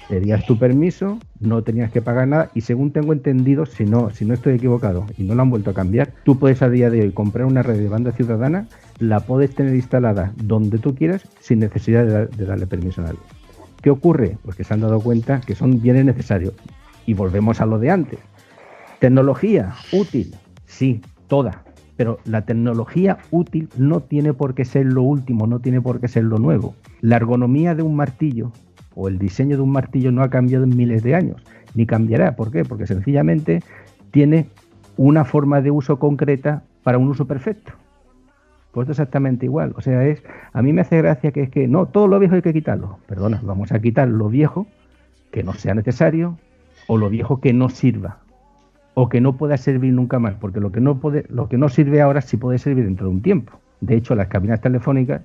Pedías tu permiso, no tenías que pagar nada y según tengo entendido, si no, si no estoy equivocado y no lo han vuelto a cambiar, tú puedes a día de hoy comprar una red de banda ciudadana, la puedes tener instalada donde tú quieras sin necesidad de, de darle permiso a nadie. ¿Qué ocurre? Pues que se han dado cuenta que son bienes necesarios. Y volvemos a lo de antes. Tecnología útil, sí, toda. Pero la tecnología útil no tiene por qué ser lo último, no tiene por qué ser lo nuevo. La ergonomía de un martillo o el diseño de un martillo no ha cambiado en miles de años, ni cambiará. ¿Por qué? Porque sencillamente tiene una forma de uso concreta para un uso perfecto. Pues exactamente igual. O sea, es a mí me hace gracia que es que no, todo lo viejo hay que quitarlo. Perdona, vamos a quitar lo viejo que no sea necesario o lo viejo que no sirva o que no pueda servir nunca más, porque lo que no puede, lo que no sirve ahora sí puede servir dentro de un tiempo. De hecho, las cabinas telefónicas,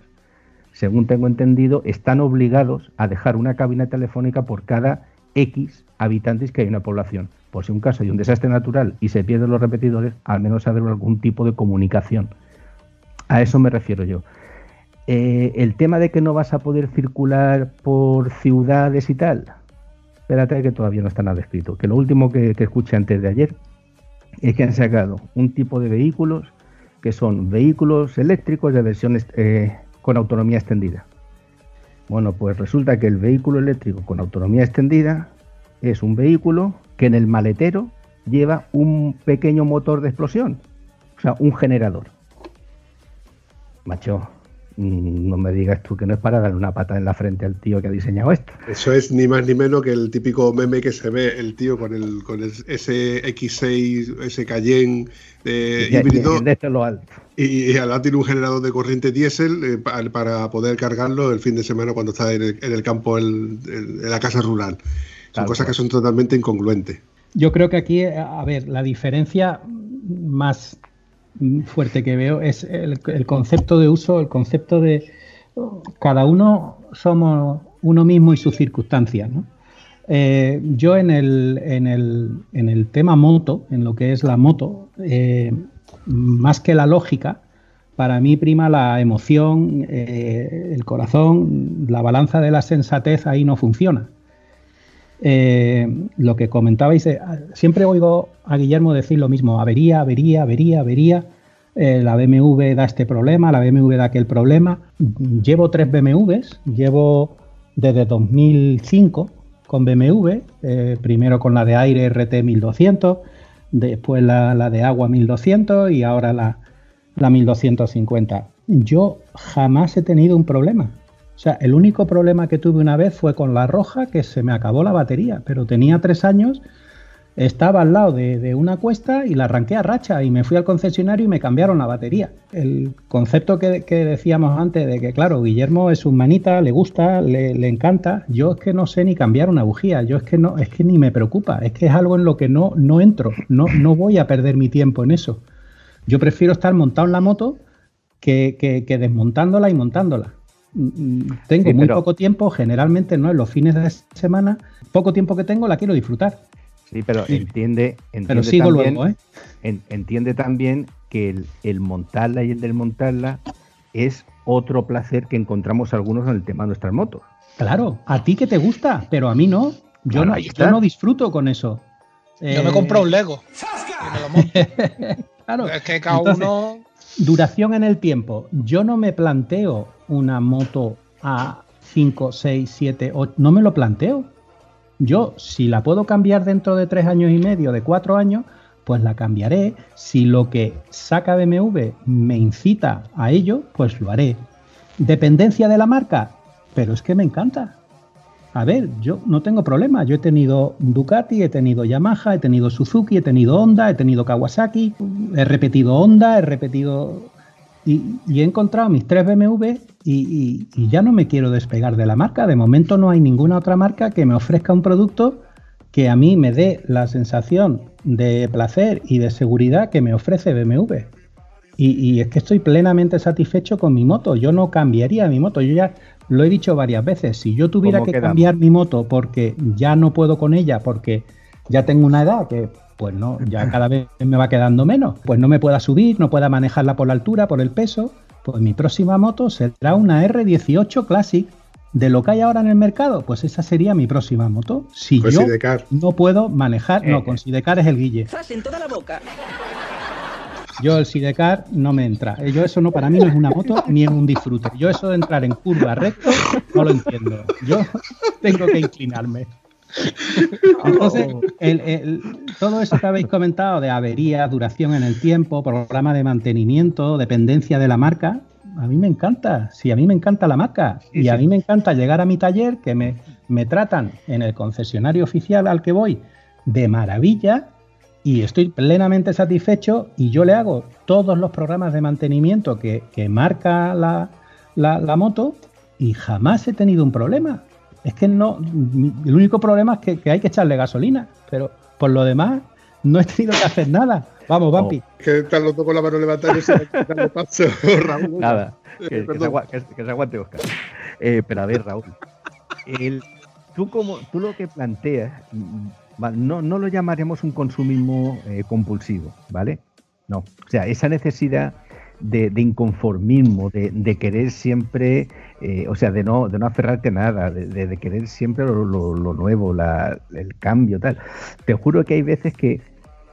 según tengo entendido, están obligados a dejar una cabina telefónica por cada X habitantes que hay en una población. Por si un caso hay un desastre natural y se pierden los repetidores, al menos haber algún tipo de comunicación. A eso me refiero yo. Eh, el tema de que no vas a poder circular por ciudades y tal, espérate que todavía no está nada escrito. Que lo último que, escuché antes de ayer es que han sacado un tipo de vehículos que son vehículos eléctricos de versiones eh, con autonomía extendida. Bueno, pues resulta que el vehículo eléctrico con autonomía extendida es un vehículo que en el maletero lleva un pequeño motor de explosión, o sea, un generador. Macho, Mm, no me digas tú que no es para darle una pata en la frente al tío que ha diseñado esto. Eso es ni más ni menos que el típico meme que se ve el tío con el con ese X6, ese Cayenne de híbrido. Y, al lado tiene un generador de corriente diésel eh, para, poder cargarlo el fin de semana cuando está en el, campo, en, la casa rural. Son cosas que son totalmente incongruentes. Yo creo que aquí, a ver, la diferencia más fuerte que veo es el, concepto de uso, el concepto de cada uno somos uno mismo y sus circunstancias. Eh, yo en el, en, el, en el, tema moto, en lo que es la moto, eh, más que la lógica, para mí prima la emoción, eh, el corazón, la balanza de la sensatez ahí no funciona. Eh, lo que comentabais, eh, siempre oigo a Guillermo decir lo mismo, avería, avería, avería, avería. Eh, la BMW da este problema, la BMW da aquel problema. Llevo tres BMWs, llevo desde 2005 con BMW, primero con la de aire RT 1200, después la, de agua 1200 y ahora la, la 1250. Yo jamás he tenido un problema. Sea, el único problema que tuve una vez fue con la roja, que se me acabó la batería, pero tenía tres años, estaba al lado de, una cuesta y la arranqué a racha y me fui al concesionario y me cambiaron la batería. El concepto que, decíamos antes de que, claro, Guillermo es un manita, le gusta, le, encanta, yo es que no sé ni cambiar una bujía, yo es que no, es que ni me preocupa, es que es algo en lo que no, no entro, no, no voy a perder mi tiempo en eso. Yo prefiero estar montado en la moto que, que desmontándola y montándola. Tengo muy poco tiempo, generalmente no en los fines de semana, poco tiempo que tengo la quiero disfrutar. Sí, pero entiende, pero sigo también, luego, ¿eh? entiende también que el, montarla y el desmontarla es otro placer que encontramos algunos en el tema de nuestras motos. Claro, a ti que te gusta, pero a mí no. Yo, no, yo no disfruto con eso. Yo me compro un Lego y me lo monto. claro. Es que cada uno Duración en el tiempo. Yo no me planteo una moto a 5, 6, 7, 8. No me lo planteo. Yo, si la puedo cambiar dentro de tres años y medio, de cuatro años, pues la cambiaré. Si lo que saca BMW me incita a ello, pues lo haré. Dependencia de la marca, pero es que me encanta. A ver, yo no tengo problema. Yo he tenido Ducati, he tenido Yamaha, he tenido Suzuki, he tenido Honda, he tenido Kawasaki, he repetido Honda, he repetido. Y, he encontrado mis tres BMW y, ya no me quiero despegar de la marca. De momento no hay ninguna otra marca que me ofrezca un producto que a mí me dé la sensación de placer y de seguridad que me ofrece BMW. Y, y, es que estoy plenamente satisfecho con mi moto. Yo no cambiaría mi moto. Yo ya lo he dicho varias veces, si yo tuviera que cambiar mi moto porque ya no puedo con ella, porque ya tengo una edad que pues no, ya cada vez me va quedando menos, pues no me pueda subir, no pueda manejarla por la altura, por el peso, pues mi próxima moto será una R18 Classic de lo que hay ahora en el mercado, pues esa sería mi próxima moto. Si Pues yo Sidecar. no puedo manejar, Eh, no, con Sidecar es el guille. ¡Zas en toda la boca! Yo el Sidecar no me entra. Eh, Yo eso no para mí no es una moto ni es un disfrute. Yo eso de entrar en curva recto no lo entiendo. Yo tengo que inclinarme. Entonces, el- el- todo eso que habéis comentado de avería, duración en el tiempo, programa de mantenimiento, dependencia de la marca, a mí me encanta. Sí, a mí me encanta la marca. Y a mí me encanta llegar a mi taller, que me, me tratan en el concesionario oficial al que voy de maravilla y estoy plenamente satisfecho y yo le hago todos los programas de mantenimiento que, que marca la, la- la moto y jamás he tenido un problema. Es que no, el único problema es que, que hay que echarle gasolina, pero por lo demás no he tenido que hacer nada. Vamos, Vampi. Que están los dos con la mano levantada y se paso, Raúl. Nada, que, que se, que aguante Oscar. Eh, pero a ver, Raúl, el- tú, como, tú lo que planteas, no, no lo llamaremos un consumismo eh, compulsivo, ¿vale? No, o sea, esa necesidad de, inconformismo, de, de querer siempre, eh, o sea, de no, de no aferrarte a nada, de, querer siempre lo, lo- nuevo, la- el cambio, tal. Te juro que hay veces que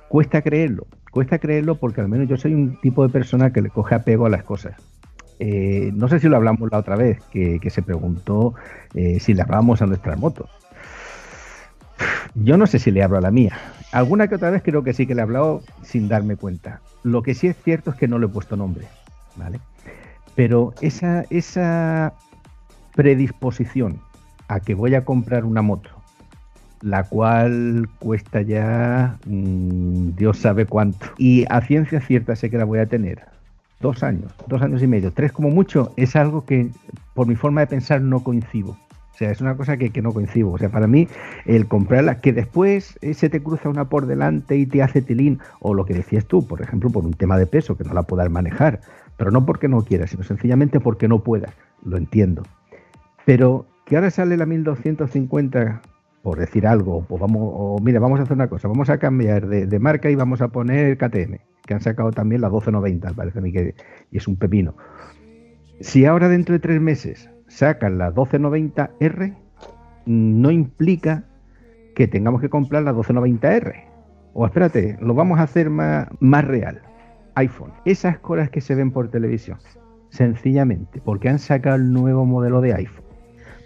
cuesta creerlo, cuesta creerlo porque al menos yo soy un tipo de persona que le coge apego a las cosas. Eh, no sé si lo hablamos la otra vez, que, que se preguntó eh, si le hablábamos a nuestras motos. Yo no sé si le hablo a la mía. Alguna que otra vez creo que sí que le he hablado sin darme cuenta. Lo que sí es cierto es que no le he puesto nombre, ¿vale? Pero esa, esa predisposición a que voy a comprar una moto, la cual cuesta ya mm, Dios sabe cuánto, y a ciencia cierta sé que la voy a tener dos años, dos años y medio, tres como mucho, es algo que por mi forma de pensar no coincido. Sea, es una cosa que, que no coincido. O sea, para mí, el comprarla, que después eh, se te cruza una por delante y te hace tilín, o lo que decías tú, por ejemplo, por un tema de peso, que no la puedas manejar, pero no porque no quieras, sino sencillamente porque no puedas. Lo entiendo. Pero que ahora sale la 1250, por decir algo, pues vamos, o mira, vamos a hacer una cosa, vamos a cambiar de, de marca y vamos a poner KTM, que han sacado también la 1290, parece a mí que y es un pepino. Si ahora dentro de tres meses sacan la 1290R, no implica que tengamos que comprar la 1290R. O espérate, lo vamos a hacer más, más real. iPhone. Esas cosas que se ven por televisión. Sencillamente, porque han sacado el nuevo modelo de iPhone.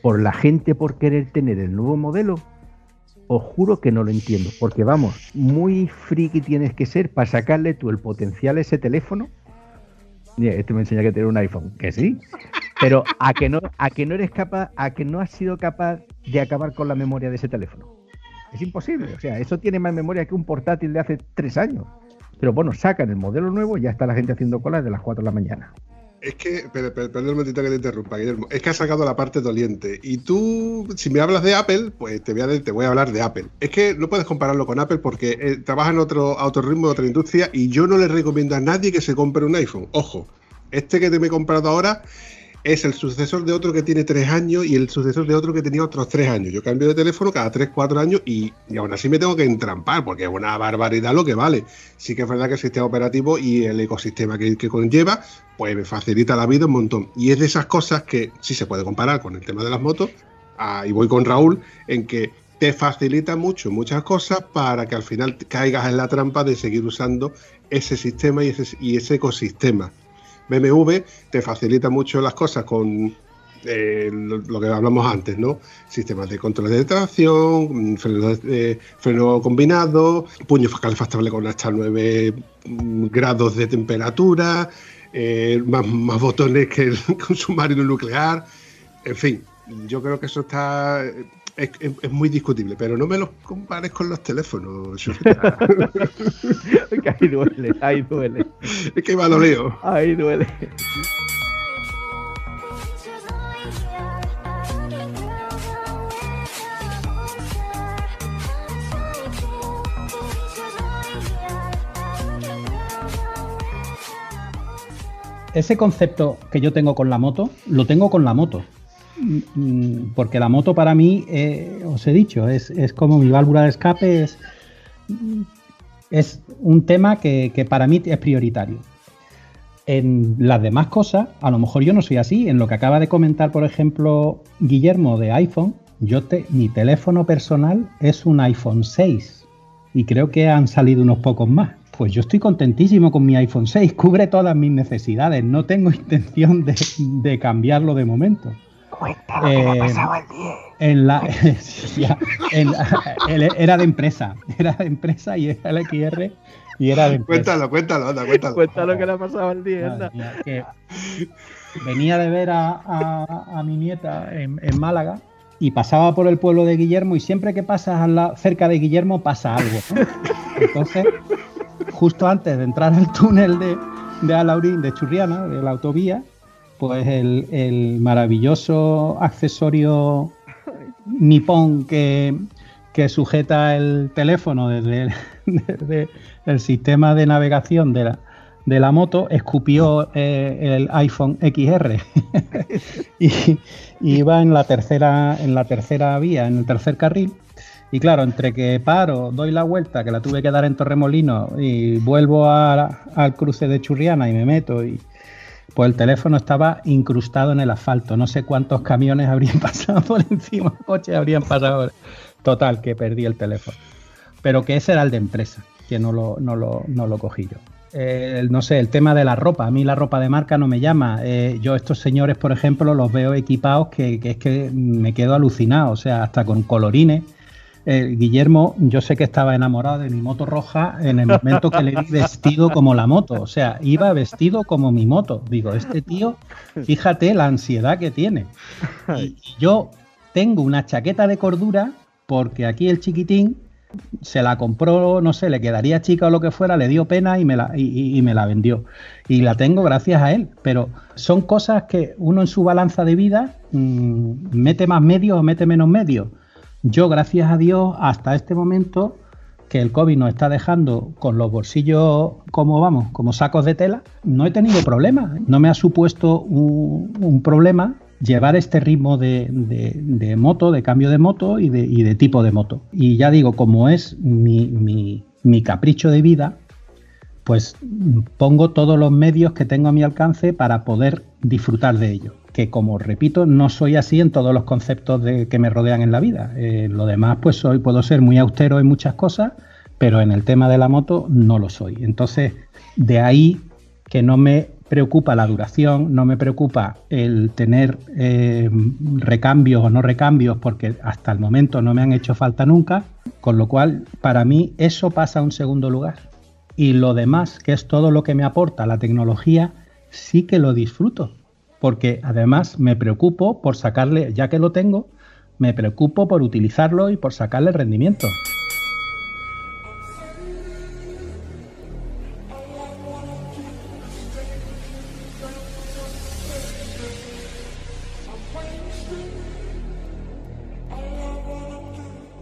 Por la gente por querer tener el nuevo modelo. Os juro que no lo entiendo. Porque vamos, muy friki tienes que ser para sacarle tú el potencial a ese teléfono. Este me enseña que tiene un iPhone. Que sí. Pero a que no, a que no eres capaz, a que no has sido capaz de acabar con la memoria de ese teléfono. Es imposible. O sea, eso tiene más memoria que un portátil de hace tres años. Pero bueno, sacan el modelo nuevo y ya está la gente haciendo colas de las 4 de la mañana. Es que, perdón un momentito que te interrumpa, Guillermo. Es que has sacado la parte doliente. Y tú, si me hablas de Apple, pues te voy a, te voy a hablar de Apple. Es que no puedes compararlo con Apple porque eh, trabaja en otro, a otro ritmo, otra industria, y yo no le recomiendo a nadie que se compre un iPhone. Ojo, este que te me he comprado ahora es el sucesor de otro que tiene tres años y el sucesor de otro que tenía otros tres años. Yo cambio de teléfono cada tres, cuatro años y, aún así me tengo que entrampar porque es una barbaridad lo que vale. Sí que es verdad que el sistema operativo y el ecosistema que, que conlleva, pues me facilita la vida un montón. Y es de esas cosas que sí se puede comparar con el tema de las motos. Ah, y voy con Raúl en que te facilita mucho muchas cosas para que al final caigas en la trampa de seguir usando ese sistema y ese, y ese ecosistema. BMW te facilita mucho las cosas con eh, lo, que hablamos antes, ¿no? Sistemas de control de tracción, freno, eh, freno combinado, puño calefactable con hasta 9 grados de temperatura, eh, más, más, botones que el, que un submarino nuclear, en fin, yo creo que eso está es, es, es, muy discutible, pero no me los compares con los teléfonos. ahí duele, ahí duele. Es que valoreo. Ahí duele. Ese concepto que yo tengo con la moto, lo tengo con la moto porque la moto para mí, eh, os he dicho, es, es, como mi válvula de escape, es, es un tema que, que, para mí es prioritario. En las demás cosas, a lo mejor yo no soy así. En lo que acaba de comentar, por ejemplo, Guillermo de iPhone, yo mi teléfono personal es un iPhone 6 y creo que han salido unos pocos más. Pues yo estoy contentísimo con mi iPhone 6, cubre todas mis necesidades, no tengo intención de, de cambiarlo de momento. Cuenta lo que le ha Eh, al 10. En la, en la- él era de empresa, era de empresa y era el XR y era de empresa. Cuéntalo, cuéntalo, anda, cuéntalo. Cuenta lo que le ha pasado al 10. Madre anda. mía, que venía de ver a, a- a mi nieta en, en Málaga y pasaba por el pueblo de Guillermo y siempre que pasas al lado- cerca de Guillermo pasa algo. ¿no? Entonces, justo antes de entrar al túnel de, de Alaurín, de Churriana, de la autovía, pues el, el maravilloso accesorio nipón que, que sujeta el teléfono desde el, desde el sistema de navegación de la, de la moto escupió eh, el iPhone XR y, iba en la tercera en la tercera vía en el tercer carril. Y claro entre que paro doy la vuelta que la tuve que dar en Torremolino y vuelvo a- al cruce de Churriana y me meto y pues el teléfono estaba incrustado en el asfalto no sé cuántos camiones habrían pasado por encima coches habrían pasado total que perdí el teléfono pero que ese era el de empresa que no lo, no lo, no lo cogí yo eh, no sé, el tema de la ropa. A mí la ropa de marca no me llama. Eh, yo estos señores, por ejemplo, los veo equipados que, que es que me quedo alucinado. O sea, hasta con colorines. Eh, Guillermo, yo sé que estaba enamorado de mi moto roja en el momento que le vi vestido como la moto. O sea, iba vestido como mi moto. Digo, este tío, fíjate la ansiedad que tiene. Y, yo tengo una chaqueta de cordura porque aquí el chiquitín se la compró, no sé, le quedaría chica o lo que fuera, le dio pena y me la, y me la vendió. Y la tengo gracias a él. Pero son cosas que uno en su balanza de vida mm, mete más medios o mete menos medios. Yo, gracias a Dios, hasta este momento que el COVID nos está dejando con los bolsillos como vamos, como sacos de tela, no he tenido problemas. No me ha supuesto un, problema llevar este ritmo de, de- de moto, de cambio de moto y de, y de tipo de moto. Y ya digo, como es mi, mi- mi capricho de vida, pues pongo todos los medios que tengo a mi alcance para poder disfrutar de ello. Que como repito, no soy así en todos los conceptos de, que me rodean en la vida. Eh, lo demás, pues soy, puedo ser muy austero en muchas cosas, pero en el tema de la moto no lo soy. Entonces, de ahí que no me preocupa la duración, no me preocupa el tener eh, recambios o no recambios, porque hasta el momento no me han hecho falta nunca, con lo cual para mí eso pasa a un segundo lugar. Y lo demás, que es todo lo que me aporta la tecnología, sí que lo disfruto, porque además me preocupo por sacarle, ya que lo tengo, me preocupo por utilizarlo y por sacarle rendimiento.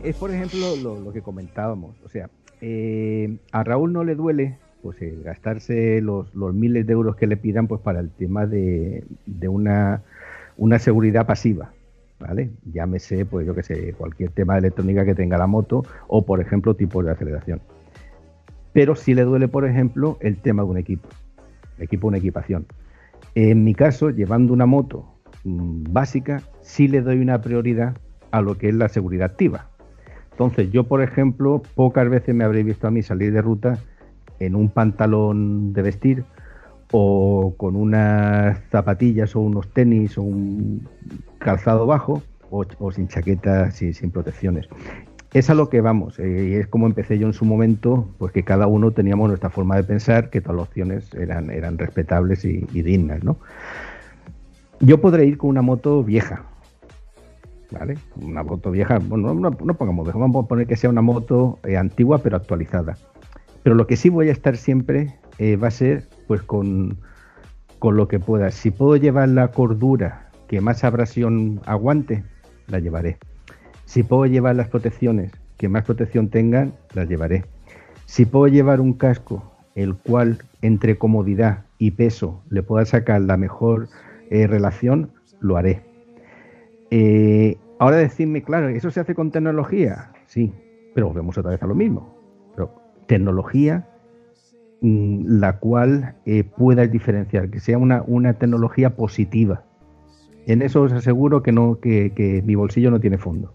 es por ejemplo lo, lo que comentábamos. O sea, eh, a Raúl no le duele pues eh, gastarse los, miles de euros que le pidan pues para el tema de, una, una seguridad pasiva. ¿Vale? Llámese, pues yo que sé, cualquier tema de electrónica que tenga la moto o, por ejemplo, tipo de aceleración. Pero sí le duele, por ejemplo, el tema de un equipo. Equipo, una equipación. En mi caso, llevando una moto mm, básica, sí le doy una prioridad a lo que es la seguridad activa. Entonces, yo, por ejemplo, pocas veces me habréis visto a mí salir de ruta en un pantalón de vestir o con unas zapatillas o unos tenis o un calzado bajo o, sin chaqueta, sin, sin protecciones. Es a lo que vamos, eh, y es como empecé yo en su momento, pues que cada uno teníamos nuestra forma de pensar, que todas las opciones eran, eran respetables y, y dignas, ¿no? Yo podré ir con una moto vieja, ¿vale? Una moto vieja, bueno, no, no pongamos vieja, vamos a poner que sea una moto eh, antigua pero actualizada. Pero lo que sí voy a estar siempre eh, va a ser pues con, con lo que pueda. Si puedo llevar la cordura que más abrasión aguante, la llevaré. Si puedo llevar las protecciones que más protección tengan, las llevaré. Si puedo llevar un casco el cual entre comodidad y peso le pueda sacar la mejor eh, relación, lo haré. Eh, ahora decirme, claro, ¿eso se hace con tecnología? Sí, pero volvemos otra vez a lo mismo. Tecnología mm, la cual eh, puedas diferenciar, que sea una, una tecnología positiva. En eso os aseguro que no, que, que mi bolsillo no tiene fondo.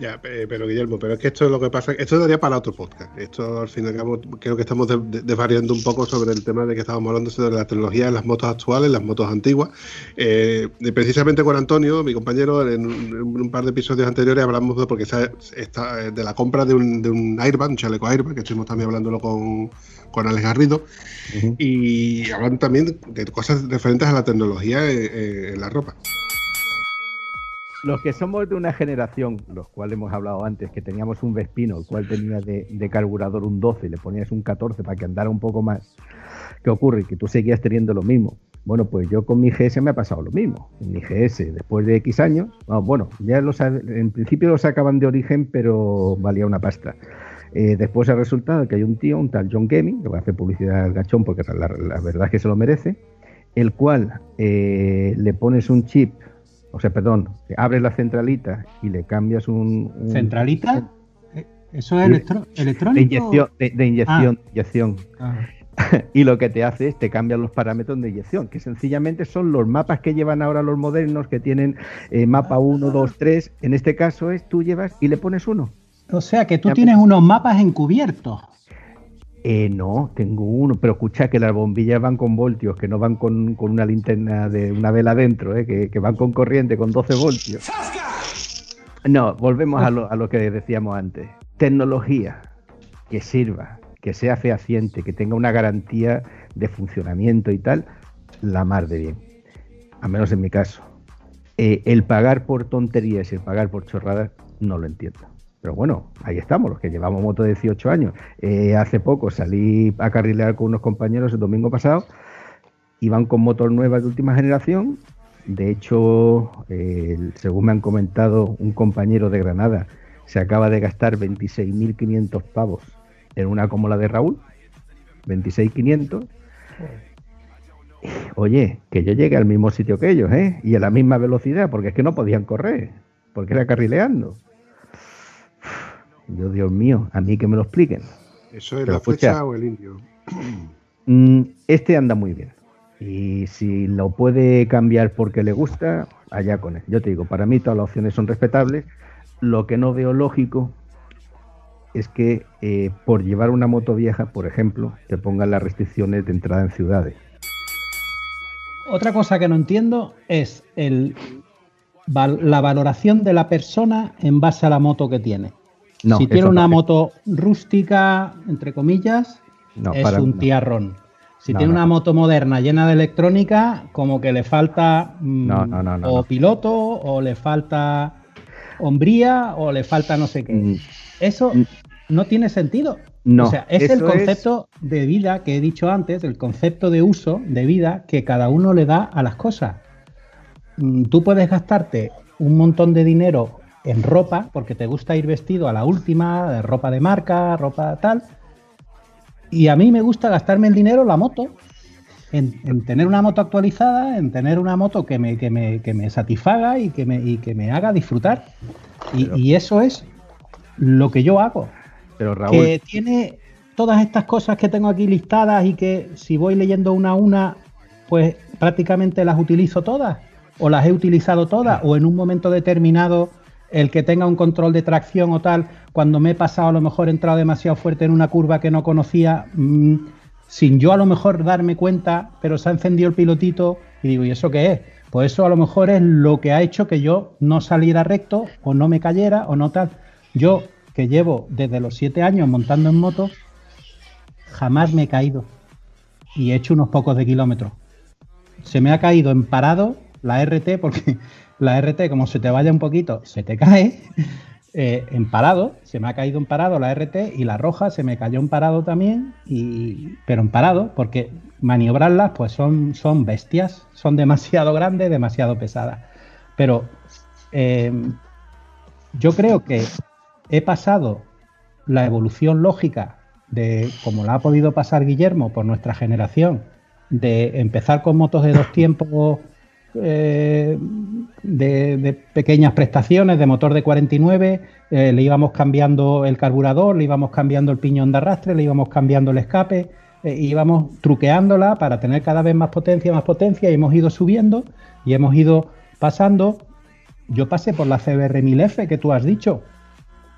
Ya, pe- pero Guillermo, pero es que esto es lo que pasa, esto daría para otro podcast. Esto al fin y al cabo creo que estamos de- de- desvariando un poco sobre el tema de que estábamos hablando sobre la tecnología de las motos actuales, las motos antiguas. Eh, precisamente con Antonio, mi compañero, en un, en un par de episodios anteriores hablamos de, porque está, eh, de la compra de un, de un airbag, un chaleco airbag, que estuvimos también hablándolo con, con Alex Garrido. Y hablan también de cosas referentes a la tecnología eh, eh, en la ropa. Los que somos de una generación, los cuales hemos hablado antes, que teníamos un Vespino, el cual tenía de, de carburador un 12 y le ponías un 14 para que andara un poco más, ¿qué ocurre? Que tú seguías teniendo lo mismo. Bueno, pues yo con mi GS me ha pasado lo mismo. Mi GS, después de X años, ah, bueno, ya los, en principio lo sacaban de origen, pero valía una pasta. Eh, después ha resultado que hay un tío, un tal John Gaming, le voy a hacer publicidad al gachón porque la, la verdad es que se lo merece, el cual eh, le pones un chip, o sea, perdón, abres la centralita y le cambias un... un- ¿Centralita? Eh, ¿Eso es electro- de electrónico? inyección, de, de inyección, inyección. Ah. Y lo que te hace es te cambian los parámetros de inyección, que sencillamente son los mapas que llevan ahora los modernos, que tienen eh, mapa 1, 2, 3. En este caso es tú llevas y le pones uno. O sea que tú Ya, tienes unos mapas encubiertos. Eh, no, tengo uno, pero escucha que las bombillas van con voltios, que no van con, con una linterna de una vela dentro, eh, que, que van con corriente, con 12 voltios. No, volvemos a lo, a lo que decíamos antes. Tecnología que sirva, que sea fehaciente, que tenga una garantía de funcionamiento y tal, la mar de bien. A menos en mi caso. Eh, el pagar por tonterías y el pagar por chorradas, no lo entiendo. Pero bueno, ahí estamos, los que llevamos moto de 18 años. Eh, hace poco salí a carrilear con unos compañeros el domingo pasado. Iban con motor nueva de última generación. De hecho, eh, según me han comentado un compañero de Granada, se acaba de gastar 26.500 pavos en una como la de Raúl. 26.500. Oye, que yo llegue al mismo sitio que ellos, ¿eh? Y a la misma velocidad, porque es que no podían correr, porque era carrileando. Yo, Dios mío, a mí que me lo expliquen. ¿Eso es Pero la escucha. flecha o el indio? Mm, este anda muy bien. Y si lo puede cambiar porque le gusta, allá con él. Yo te digo, para mí todas las opciones son respetables. Lo que no veo lógico es que eh, por llevar una moto vieja, por ejemplo, te pongan las restricciones de entrada en ciudades. Otra cosa que no entiendo es el, la valoración de la persona en base a la moto que tiene. No, si tiene una no. moto rústica, entre comillas, No, es para- un tiarrón. Si tiene una moto moderna llena de electrónica, como que le falta mm, o piloto, o le falta hombría, o le falta no sé qué. Mm, Eso Mm. no tiene sentido. No, o sea, es el es- concepto de vida que he dicho antes, el concepto de uso de vida que cada uno le da a las cosas. Tú puedes gastarte un montón de dinero en ropa porque te gusta ir vestido a la última, de ropa de marca, ropa tal. Y a mí me gusta gastarme el dinero en la moto, en, en tener una moto actualizada, en tener una moto que me, que me, que me satisfaga y que me, y que me haga disfrutar. Y, Pero- y eso es lo que yo hago Pero Raúl, que tiene todas estas cosas que tengo aquí listadas y que si voy leyendo una a una, pues prácticamente las utilizo todas o las he utilizado todas o en un momento determinado el que tenga un control de tracción o tal, cuando me he pasado a lo mejor he entrado demasiado fuerte en una curva que no conocía, mm, sin yo a lo mejor darme cuenta, pero se ha encendido el pilotito y digo, ¿y eso qué es? Pues eso a lo mejor es lo que ha hecho que yo no saliera recto o no me cayera o no tal. Yo que llevo desde los siete años montando en moto, jamás me he caído y he hecho unos pocos de kilómetros. Se me ha caído en parado la RT porque la RT como se te vaya un poquito se te cae. eh, en parado, se me ha caído en parado la RT y la roja se me cayó en parado también, pero en parado porque maniobrarlas pues son, son bestias, son demasiado grandes, demasiado pesadas. Pero eh, yo creo que he pasado la evolución lógica de, como la ha podido pasar Guillermo por nuestra generación, de empezar con motos de dos tiempos eh, de, pequeñas prestaciones, de motor de 49, eh, le íbamos cambiando el carburador, le íbamos cambiando el piñón de arrastre, le íbamos cambiando el escape, eh, íbamos truqueándola para tener cada vez más potencia, más potencia, y hemos ido subiendo y hemos ido pasando. Yo pasé por la CBR 1000F que tú has dicho,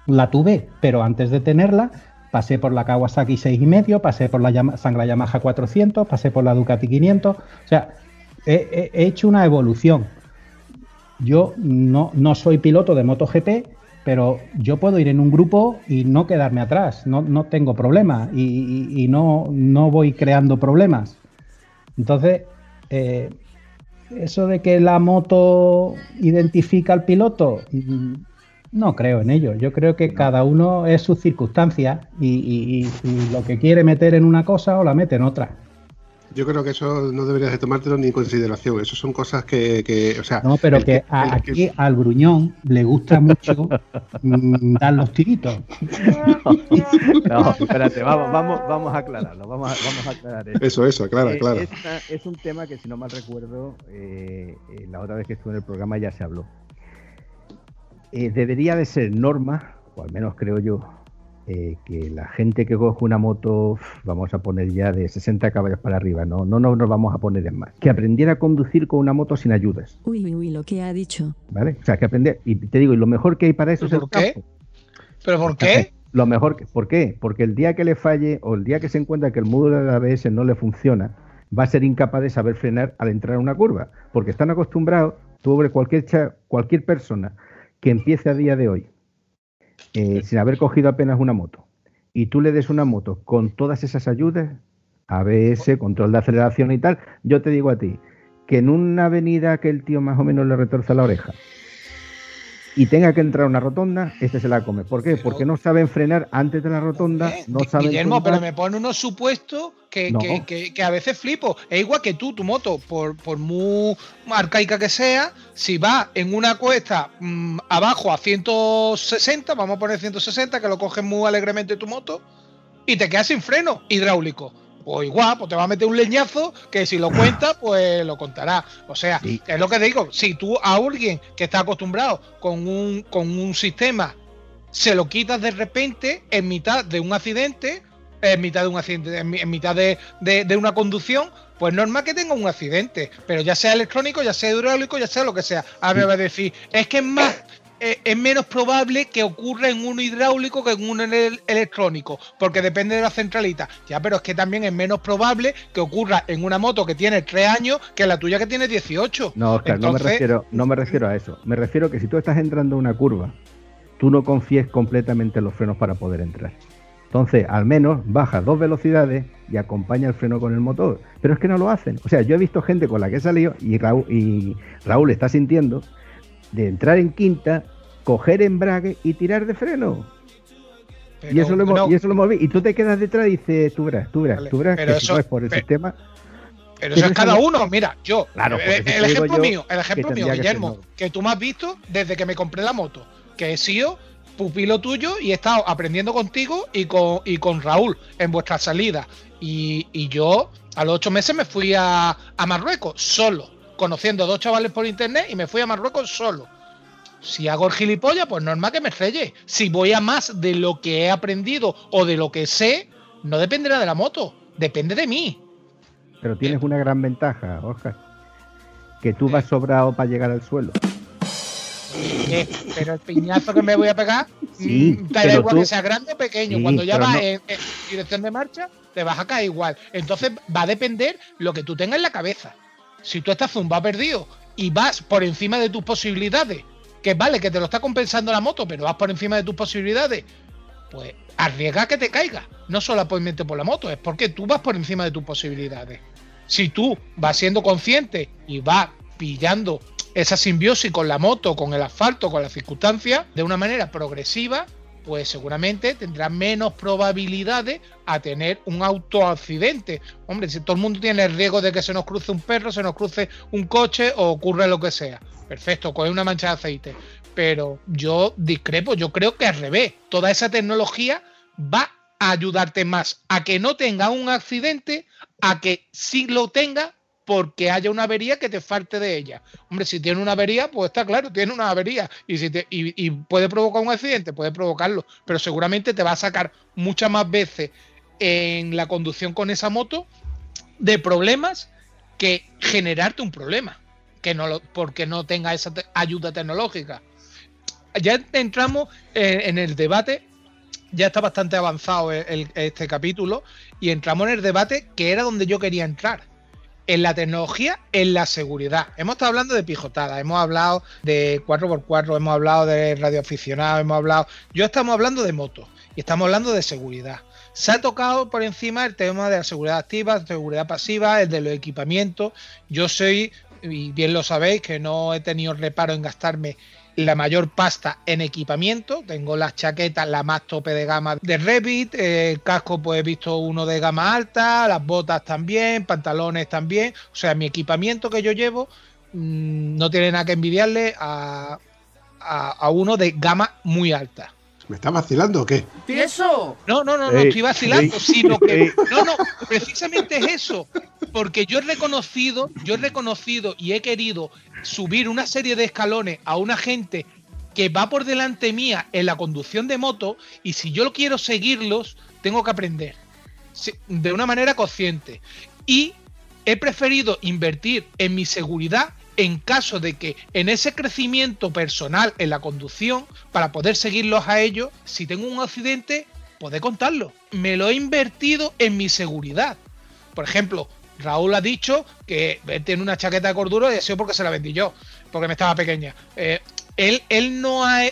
la tuve, pero antes de tenerla pasé por la Kawasaki 6,5, pasé por la Sangra Yamaha 400, pasé por la Ducati 500, o sea, he, hecho una evolución. Yo no, no, soy piloto de MotoGP, pero yo puedo ir en un grupo y no quedarme atrás, no, no tengo problema y, no, no, voy creando problemas. Entonces, eh, eso de que la moto identifica al piloto, mm, no creo en ello. Yo creo que cada uno es su circunstancia y, y, lo que quiere meter en una cosa o la mete en otra. Yo creo que eso no deberías de tomártelo ni en consideración. Eso son cosas que, o sea... No, pero que, aquí al gruñón le gusta mucho mm, dar los tiritos. No, espérate, vamos, vamos, vamos a aclararlo. Vamos a, vamos a aclarar eso. Eso, eso, aclara, eh, Es, un tema que, si no mal recuerdo, eh, eh, la otra vez que estuve en el programa ya se habló. debería de ser norma, o al menos creo yo, eh, que la gente que coge una moto, vamos a poner ya de 60 caballos para arriba, no, no, no nos vamos a poner en más, que aprendiera a conducir con una moto sin ayudas. Uy, uy, uy, lo que ha dicho. ¿Vale? O sea, que aprender, y te digo, y lo mejor que hay para eso es el qué? ¿Pero por qué? Lo mejor, que, ¿por qué? Porque el día que le falle o el día que se encuentra que el módulo de ABS no le funciona, va a ser incapaz de saber frenar al entrar en una curva, porque están acostumbrados, tú cualquier, cualquier persona que empiece a día de hoy eh, sin haber cogido apenas una moto, y tú le des una moto con todas esas ayudas, ABS, control de aceleración y tal, yo te digo a ti, que en una avenida que el tío más o menos le retorza la oreja, y tenga que entrar a una rotonda, este se la come. ¿Por qué? Porque no saben frenar antes de la rotonda. No saben Guillermo, pero me pone unos supuestos que, que, a veces flipo. Es igual que tú, tu moto, por, por muy arcaica que sea, si va en una cuesta mm, abajo a 160, vamos a poner 160, que lo coges muy alegremente tu moto, y te quedas sin freno hidráulico pues igual, pues te va a meter un leñazo que si lo cuenta, pues lo contará. O sea, es lo que te digo, si tú a alguien que está acostumbrado con un, con un sistema se lo quitas de repente en mitad de un accidente, en mitad de un accidente, en, mitad de, de, una conducción, pues normal que tenga un accidente, pero ya sea electrónico, ya sea hidráulico, ya sea lo que sea. A ver, va a decir, es que es más eh, es menos probable que ocurra en uno hidráulico que en uno electrónico, porque depende de la centralita. Ya, pero es que también es menos probable que ocurra en una moto que tiene 3 años que la tuya que tiene 18. No, Oscar, no, me refiero, no me refiero a eso. Me refiero a que si tú estás entrando en una curva, tú no confíes completamente en los frenos para poder entrar. Entonces, al menos baja dos velocidades y acompaña el freno con el motor. Pero es que no lo hacen. O sea, yo he visto gente con la que he salido y Raúl, y Raúl está sintiendo de entrar en quinta, coger embrague y tirar de freno. y, eso lo hemos, y eso lo hemos visto. Y tú te quedas detrás y dices, tú verás, tú verás, tú verás pero eso, es por el sistema. Pero eso es cada uno, mira, yo, claro, eh, el, ejemplo mío, el ejemplo mío, Guillermo, que, tú me has visto desde que me compré la moto, que he sido pupilo tuyo y he estado aprendiendo contigo y con, y con Raúl en vuestra salida. Y, y yo a los ocho meses me fui a, a Marruecos solo conociendo a dos chavales por internet y me fui a Marruecos solo. Si hago el gilipollas, pues normal que me estrelle. Si voy a más de lo que he aprendido o de lo que sé, no dependerá de la moto, depende de mí. Pero tienes una gran ventaja, Oscar, que tú vas sobrado para llegar al suelo. Pero el piñazo que me voy a pegar, sí, mm, da igual que sea grande o pequeño. Cuando ya vas en, en, dirección de marcha, te vas a caer igual. Entonces va a depender lo que tú tengas en la cabeza si tú estás zumba perdido y vas por encima de tus posibilidades, que vale, que te lo está compensando la moto, pero vas por encima de tus posibilidades, pues arriesga que te caiga. No solamente por la moto, es porque tú vas por encima de tus posibilidades. Si tú vas siendo consciente y vas pillando esa simbiosis con la moto, con el asfalto, con las circunstancias, de una manera progresiva, pues seguramente tendrá menos probabilidades a tener un autoaccidente. Hombre, si todo el mundo tiene el riesgo de que se nos cruce un perro, se nos cruce un coche o ocurre lo que sea. Perfecto, coge una mancha de aceite. Pero yo discrepo, yo creo que al revés, toda esa tecnología va a ayudarte más a que no tenga un accidente, a que sí lo tenga porque haya una avería que te falte de ella. Hombre, si tiene una avería, pues está claro, tiene una avería. Y, si te, y, puede provocar un accidente, puede provocarlo, pero seguramente te va a sacar muchas más veces en la conducción con esa moto de problemas que generarte un problema, que no lo, porque no tenga esa ayuda tecnológica. Ya entramos en el debate ya está bastante avanzado este capítulo y entramos en el debate que era donde yo quería entrar. En la tecnología, en la seguridad. Hemos estado hablando de pijotada, hemos hablado de 4x4, hemos hablado de radioaficionados, hemos hablado. Yo estamos hablando de motos y estamos hablando de seguridad. Se ha tocado por encima el tema de la seguridad activa, seguridad pasiva, el de los equipamientos. Yo soy, y bien lo sabéis, que no he tenido reparo en gastarme la mayor pasta en equipamiento. Tengo las chaquetas, la más tope de gama de Revit, el casco pues he visto uno de gama alta, las botas también, pantalones también. O sea, mi equipamiento que yo llevo mm, no tiene nada que envidiarle a, a uno de gama muy alta. ¿Me está vacilando o qué? eso? No, no, no, no estoy vacilando, sino que. No, no, precisamente es eso. Porque yo he reconocido, yo he reconocido y he querido subir una serie de escalones a una gente que va por delante mía en la conducción de moto y si yo quiero seguirlos, tengo que aprender de una manera consciente. Y he preferido invertir en mi seguridad en caso de que en ese crecimiento personal en la conducción, para poder seguirlos a ellos, si tengo un accidente, poder contarlo. Me lo he invertido en mi seguridad. Por ejemplo, Raúl ha dicho que tiene una chaqueta de cordura y sido porque se la vendí yo, porque me estaba pequeña. Eh, él, él no ha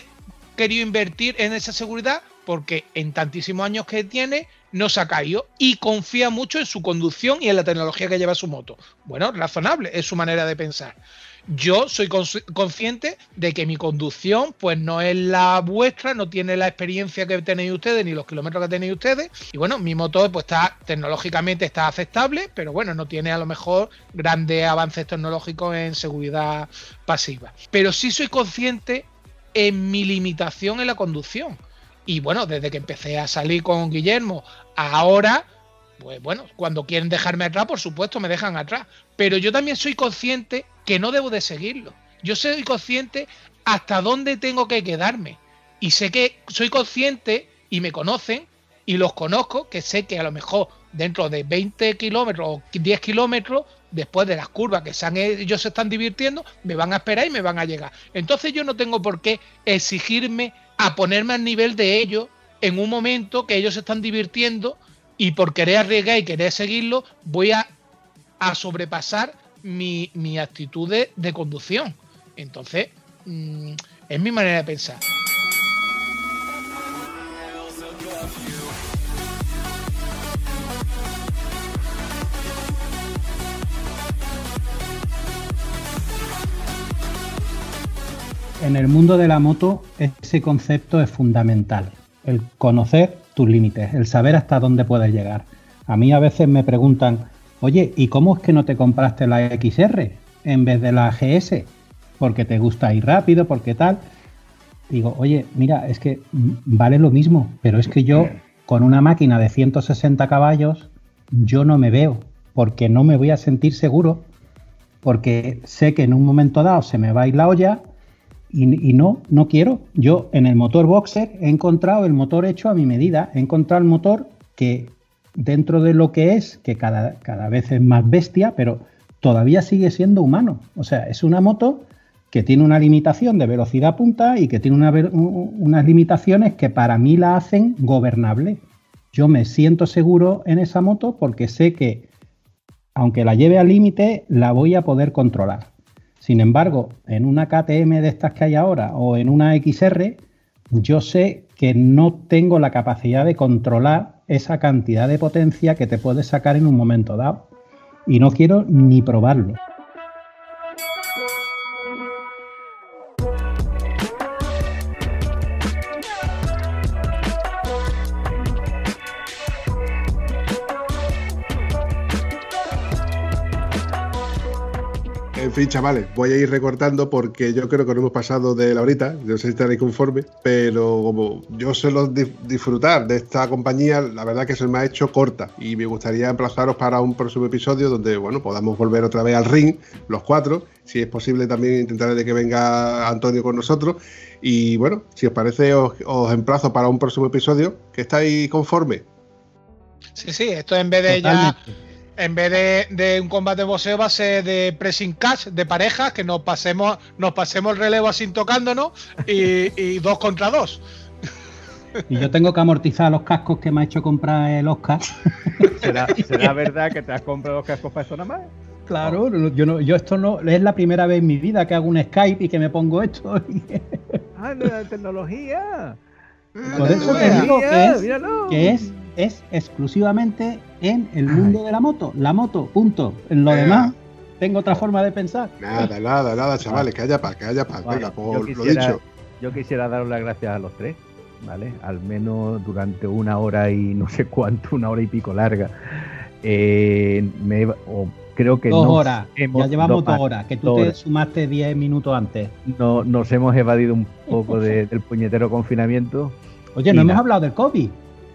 querido invertir en esa seguridad porque en tantísimos años que tiene no se ha caído y confía mucho en su conducción y en la tecnología que lleva su moto. Bueno, razonable, es su manera de pensar. Yo soy consciente de que mi conducción pues no es la vuestra, no tiene la experiencia que tenéis ustedes ni los kilómetros que tenéis ustedes y bueno, mi moto pues está tecnológicamente está aceptable, pero bueno, no tiene a lo mejor grandes avances tecnológicos en seguridad pasiva. Pero sí soy consciente en mi limitación en la conducción. Y bueno, desde que empecé a salir con Guillermo, ahora, pues bueno, cuando quieren dejarme atrás, por supuesto, me dejan atrás. Pero yo también soy consciente que no debo de seguirlo. Yo soy consciente hasta dónde tengo que quedarme. Y sé que soy consciente y me conocen y los conozco, que sé que a lo mejor dentro de 20 kilómetros o 10 kilómetros, después de las curvas que ellos se están divirtiendo, me van a esperar y me van a llegar. Entonces yo no tengo por qué exigirme a ponerme al nivel de ellos en un momento que ellos se están divirtiendo y por querer arriesgar y querer seguirlo, voy a, sobrepasar mi, actitud de, conducción. Entonces, mm, es mi manera de pensar. En el mundo de la moto ese concepto es fundamental. El conocer tus límites, el saber hasta dónde puedes llegar. A mí a veces me preguntan, oye, ¿y cómo es que no te compraste la XR en vez de la GS? Porque te gusta ir rápido, porque tal. Digo, oye, mira, es que vale lo mismo, pero es que yo con una máquina de 160 caballos, yo no me veo, porque no me voy a sentir seguro, porque sé que en un momento dado se me va a ir la olla y, no, no quiero. Yo en el motor Boxer he encontrado el motor hecho a mi medida. He encontrado el motor que dentro de lo que es, que cada, cada vez es más bestia, pero todavía sigue siendo humano. O sea, es una moto que tiene una limitación de velocidad punta y que tiene unas limitaciones que para mí la hacen gobernable. Yo me siento seguro en esa moto porque sé que, aunque la lleve al límite, la voy a poder controlar. Sin embargo, en una KTM de estas que hay ahora o en una XR, yo sé que no tengo la capacidad de controlar esa cantidad de potencia que te puedes sacar en un momento dado. Y no quiero ni probarlo. En fin, chavales, voy a ir recortando porque yo creo que no hemos pasado de la horita. No sé si estaréis conformes, pero como yo suelo di- disfrutar de esta compañía, la verdad que se me ha hecho corta y me gustaría emplazaros para un próximo episodio donde, bueno, podamos volver otra vez al ring, los cuatro. Si es posible, también intentaré de que venga Antonio con nosotros. Y bueno, si os parece, os, os emplazo para un próximo episodio. ¿Que estáis conformes? Sí, sí, esto en vez de ya. En vez de, de un combate de boxeo va a ser de pressing catch, de parejas, que nos pasemos, nos pasemos el relevo así tocándonos y, y dos contra dos. Y yo tengo que amortizar los cascos que me ha hecho comprar el Oscar. ¿Será, será verdad que te has comprado los cascos para eso nada más? Claro, no, yo no, yo esto no, es la primera vez en mi vida que hago un Skype y que me pongo esto. ¡Ah, la tecnología! Por eso te digo que es, que es, es exclusivamente en el mundo de la moto. La moto, punto. En lo demás, tengo otra forma de pensar. Nada, nada, nada, chavales, que haya paz, que haya paz. Vale, Venga, yo por lo quisiera- dicho. Yo quisiera daros las gracias a los tres, ¿vale? Al menos durante una hora y no sé cuánto, una hora y pico larga. Eh, me, o creo que Dos horas. hemos- Ya llevamos dos dos horas. Que tú dos te sumaste 10 minutos antes. no, nos hemos evadido un poco de- del puñetero confinamiento. Oye, no hemos hablado del COVID.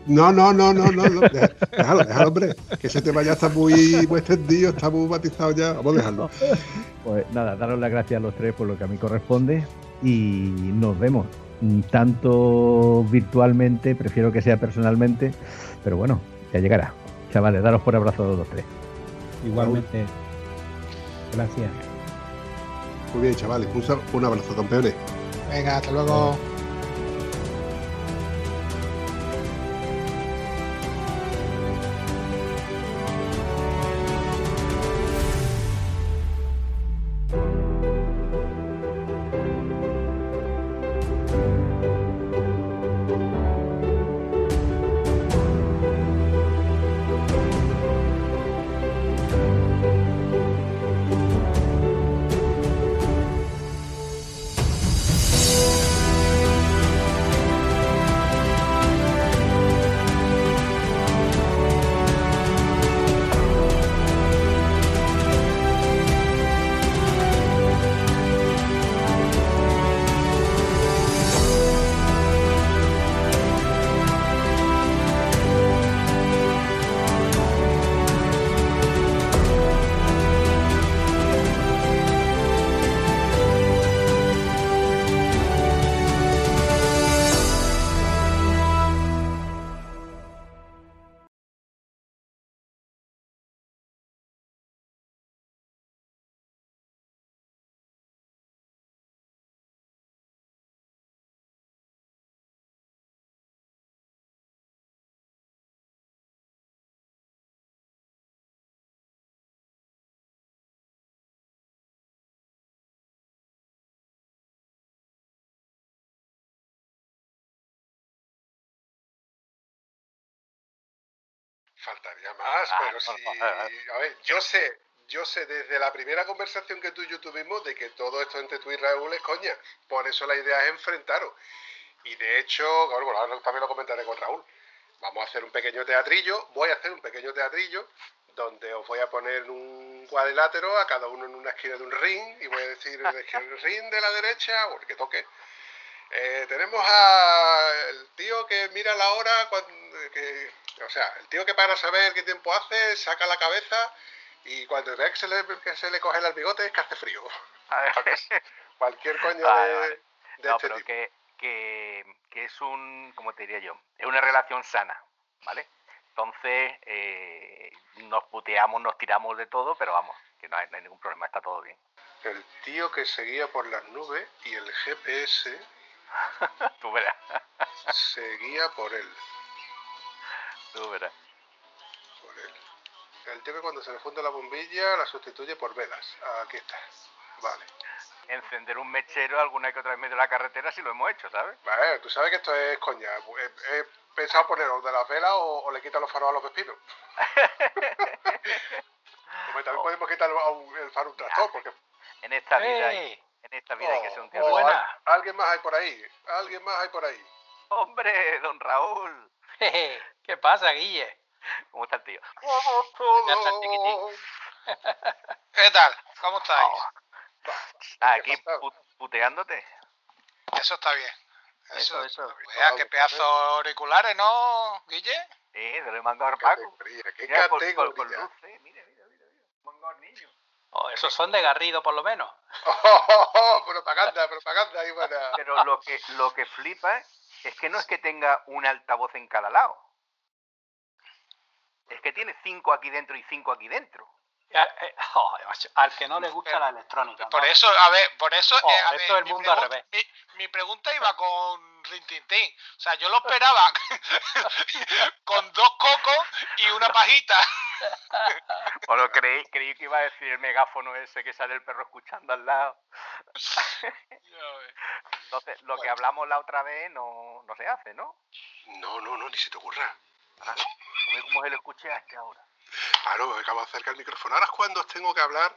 No, no, no, no, no, no. deja- Déjalo, déjalo, hombre. Que ese tema ya está muy, muy extendido, está muy matizado ya. Vamos a dejarlo. Pues nada, daros las gracias a los tres por lo que a mí corresponde y nos vemos. Tanto virtualmente, prefiero que sea personalmente, pero bueno, ya llegará. Chavales, daros por abrazo a los tres. Igualmente. Gracias. Muy bien, chavales. Un, un abrazo, campeones. Venga, hasta luego. Faltaría más, Ah, pero sí. eh, A ver, yo sé, yo sé desde la primera conversación que tú y yo tuvimos de que todo esto entre tú y Raúl es coña. Por eso la idea es enfrentaros. Y de hecho, bueno, ahora también lo comentaré con Raúl. Vamos a hacer un pequeño teatrillo. Voy a hacer un pequeño teatrillo donde os voy a poner un cuadrilátero a cada uno en una esquina de un ring y voy a decir el ring de la derecha o el que toque. Eh, tenemos al tío que mira la hora, cuando, que, o sea, el tío que para saber qué tiempo hace, saca la cabeza y cuando ve que se le, que se le coge el bigote es que hace frío. A ver. Cualquier coño Vale, de, vale. de No, este pero tipo. que, que, que es un, como te diría yo, es una relación sana, ¿vale? Entonces, eh, nos puteamos, nos tiramos de todo, pero vamos, que no hay, no hay ningún problema, está todo bien. El tío que seguía por las nubes y el GPS Tú verás, seguía por él. Tú verás. Por él. El tío que cuando se le funde la bombilla la sustituye por velas. Aquí está. Vale. Encender un mechero alguna que otra vez en medio de la carretera si lo hemos hecho, ¿sabes? Vale, tú sabes que esto es coña. He, he pensado poner o de las velas o, o le quitan los faros a los pepinos. Como también podemos quitar el faro un tractor, porque En esta vida, hay, ¡Ey! en esta vida hay que ser un tío. Oh, buena. al- alguien más hay por ahí. Alguien más hay por ahí. Hombre, don Raúl, Jeje, ¿Qué pasa, Guille? ¿cómo está el tío? Ya está, chiquitín. Oh, ¿Qué tal? ¿Cómo estáis? Oh, Ah, aquí pu- puteándote. Eso está bien. Eso, eso. Vea, qué pedazo de auriculares, ¿no, Guille? Sí, se lo he mandado al Paco. Qué Mira, luz, sí, mira, mira, mira. mira. Manga al niño. Oh, esos son de Garrido, por lo menos. propaganda, propaganda, ahí buena. Pero lo que, lo que flipa es que no es que tenga un altavoz en cada lado. Es que tiene cinco aquí dentro y cinco aquí dentro. Eh, eh, al que no le gusta la electrónica. Por ¿no? eso, a ver, por eso. Oh, eh, a esto ver, es el mi mundo al revés. Mi, mi pregunta iba con Rintintín. O sea, yo lo esperaba con dos cocos y una pajita. Bueno, creí, creí que iba a decir el megáfono ese que sale el perro escuchando al lado. Entonces, lo que hablamos la otra vez no, no se hace, ¿no? No, no, no, ni se te ocurra. A ver cómo se lo escuché a este ahora. Claro, me acabo de acercar el micrófono. Ahora es cuando os tengo que hablar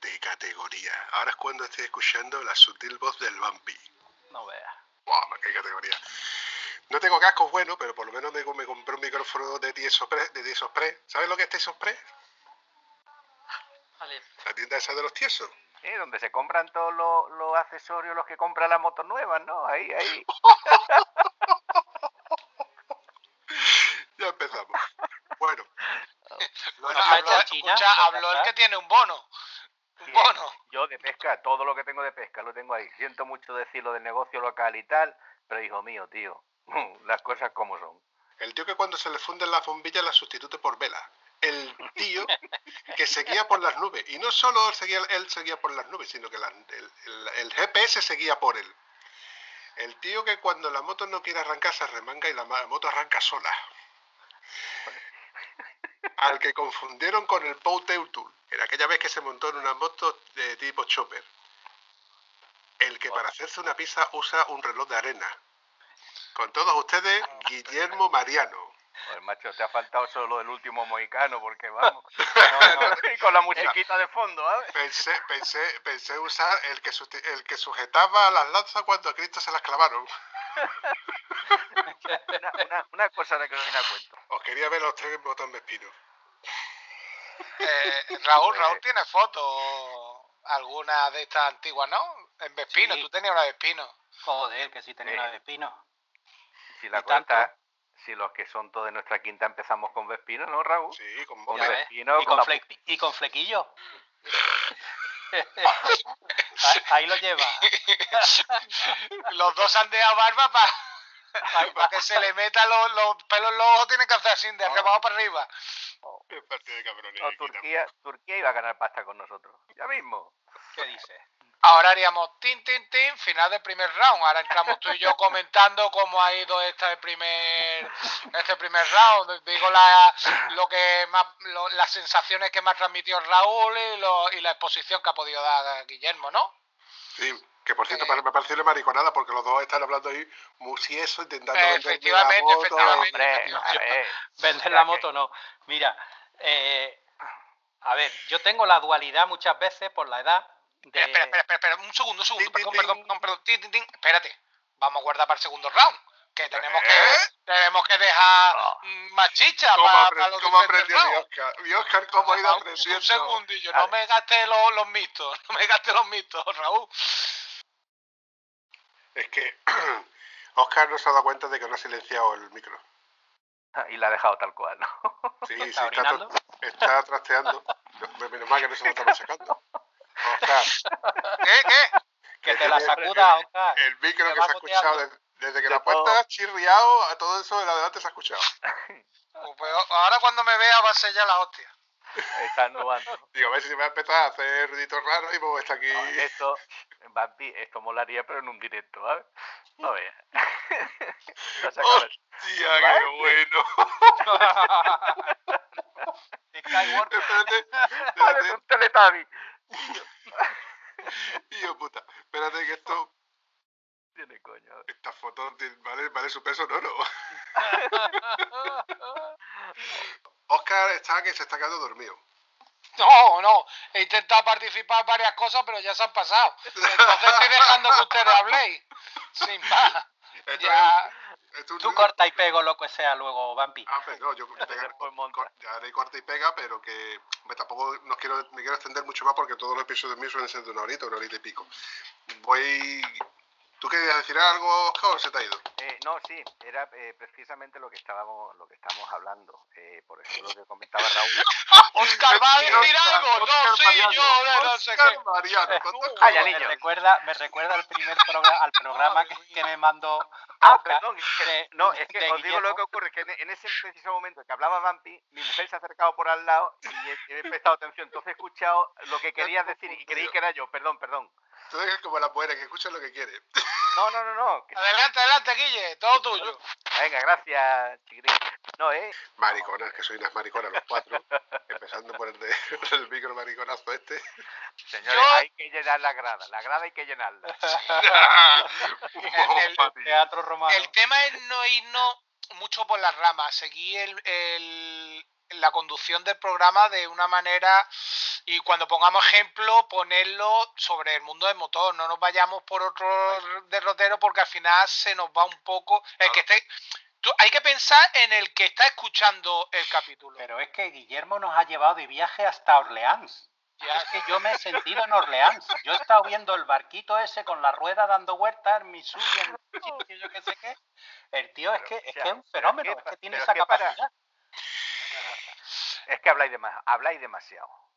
de categoría. Ahora es cuando estoy escuchando la sutil voz del vampi. No veas. ¡Wow! ¡Qué categoría! No tengo cascos buenos, pero por lo menos me, me compré un micrófono de Tiesospre. De Tiesospre. ¿Sabes lo que es Tiesospre? Vale. La tienda esa de los tiesos. Sí, donde se compran todos los, los accesorios, los que compran las motos nuevas, ¿no? Ahí, ahí. Ya empezamos. Bueno, Bueno, está habló, China, escucha, el que tiene un bono. Un bono. Yo de pesca, todo lo que tengo de pesca lo tengo ahí. Siento mucho decirlo del negocio local y tal, pero hijo mío, tío, las cosas como son. el tío que cuando se le funden las bombillas las sustituye por velas. El tío que seguía por las nubes. Y no solo seguía, él seguía por las nubes, sino que la- el, el- el GPS seguía por él. El tío que cuando la moto no quiere arrancar se remanga y la moto arranca sola. Al que confundieron con el Pou Teutul, en aquella vez que se montó en una moto de tipo chopper. El que para hacerse una pizza usa un reloj de arena. Con todos ustedes, Guillermo Mariano. Pues macho, te ha faltado solo el último mohicano, porque vamos. No, no, y con la musiquita de fondo, ¿sabes? Pensé, pensé, pensé usar el que, el que sujetaba las lanzas cuando a Cristo se las clavaron. Una, una, una cosa de que no viene a cuento. Os quería ver los tres botones Vespino. Eh, Raúl, Raúl tiene fotos. Alguna de estas antiguas, ¿no? En Vespino, Sí. tú tenías una Vespino. Joder, que si tenía Sí. una de espino. Si la cuenta, si los que son todos de nuestra quinta empezamos con Vespino, ¿no, Raúl? Sí, con Con. Vespino, Y con con, la fle- y con flequillo. ahí, ahí lo lleva. Los dos han dejado barba para que se le metan los, los pelos en los ojos, tienen que hacer así, de arriba abajo para arriba. Qué partido de cabrones. No, Turquía, Turquía iba a ganar pasta con nosotros. Ya mismo. ¿Qué dices? Ahora haríamos tin, tin, tin, final del primer round. Ahora entramos tú y yo comentando cómo ha ido este primer, este primer round. Digo la, lo que más, lo- las sensaciones que me ha transmitido Raúl y, lo- y la exposición que ha podido dar Guillermo, ¿no? Sí, que por cierto Eh. me pareció una mariconada porque los dos están hablando ahí musieso intentando Eh, efectivamente, la moto. efectivamente. Hombre, efectivamente. a ver, Vender la moto no. Mira, eh, a ver, yo tengo la dualidad muchas veces por la edad. De... Espera, espera, espera, espera, un segundo, un segundo, perdón, perdón, perdón, perdón, espérate. Vamos a guardar para el segundo round. Que tenemos ¿Eh? que tenemos que dejar No. mm, más chicha ¿Cómo, para, apre- los cómo aprendió mi. Oscar? Mi Oscar, ¿cómo ha ido aprendiendo? Un segundillo, no me gastes los, los mixtos, no me gastes los mixtos, Raúl. Es que Oscar no se ha dado cuenta de que no ha silenciado el micro. y la ha dejado tal cual, ¿no? Sí, sí, ¿Está está, está trasteando. No, Menos mal que no se lo estamos sacando. Oscar, ¿Qué, qué? Que que te la sacuda, Oscar. el micro que se ha escuchado desde, desde que De la puerta todo. ha chirriado, a todo eso de adelante se ha escuchado. Pues ahora cuando me vea va a ser ya la hostia. Está nubando. Digo, a ver si va a empezar a hacer ruiditos raros y a estar aquí. No, esto, Bambi, esto molaría, pero en un directo, ¿sabes? No veas. ¡Hostia, ¿Vale? qué bueno! Espérate, espérate. un teletabi. Hijo puta, espérate que esto, Tiene coño. esta foto vale, vale su peso en oro. Oscar está que se está quedando dormido. No, no, he intentado participar en varias cosas, pero ya se han pasado. Entonces estoy dejando que ustedes habléis. Sin más. Esto Ya, es, Tú corta y pego lo que sea luego, Vampi. Ah, pero no, yo ya haré corta y pega, pero que tampoco no quiero, me quiero extender mucho más porque todos los episodios míos suelen ser de una horita, una horita y pico. Voy ¿Tú querías decir algo, Oscar, o se te ha ido? Eh, no, sí, era eh, precisamente lo que estábamos lo que estábamos hablando. Eh, por ejemplo, lo que comentaba Raúl. ¡Oscar va a decir algo! ¡No, sí, yo no, sé qué! Mariano, Calla, niño. Me recuerda, me recuerda al primer programa, al programa que, que me mandó Ah, perdón, no, es que os digo lo que ocurre, que en, ese preciso momento que hablaba Vampi, mi mujer se ha acercado por al lado y he, prestado atención, entonces he escuchado lo que querías decir y creí que era yo, perdón, perdón. Tú eres como la mujer que escucha lo que quiere. No, no, no, no. Adelante, adelante, Guille, todo tuyo. Venga, gracias, chiquitín. No, eh. Mariconas, que soy unas mariconas los cuatro. empezando por el, de, el micro mariconazo este. Señores, hay que llenar la grada. La grada hay que llenarla. el, teatro romano. El tema es no irnos mucho por las ramas, seguir el, la conducción del programa de una manera y cuando pongamos ejemplo ponerlo sobre el mundo del motor, no nos vayamos por otro derrotero porque al final se nos va un poco el que esté hay que pensar en el que está escuchando el capítulo. Pero es que Guillermo nos ha llevado de viaje hasta Orleans. Ya. Es que yo me he sentido en Orleans. Yo he estado viendo el barquito ese con la rueda dando vueltas, mi suyo, en yo qué sé qué. El tío es que es, que es un fenómeno, es que tiene esa capacidad. Es que habláis, habláis demasiado.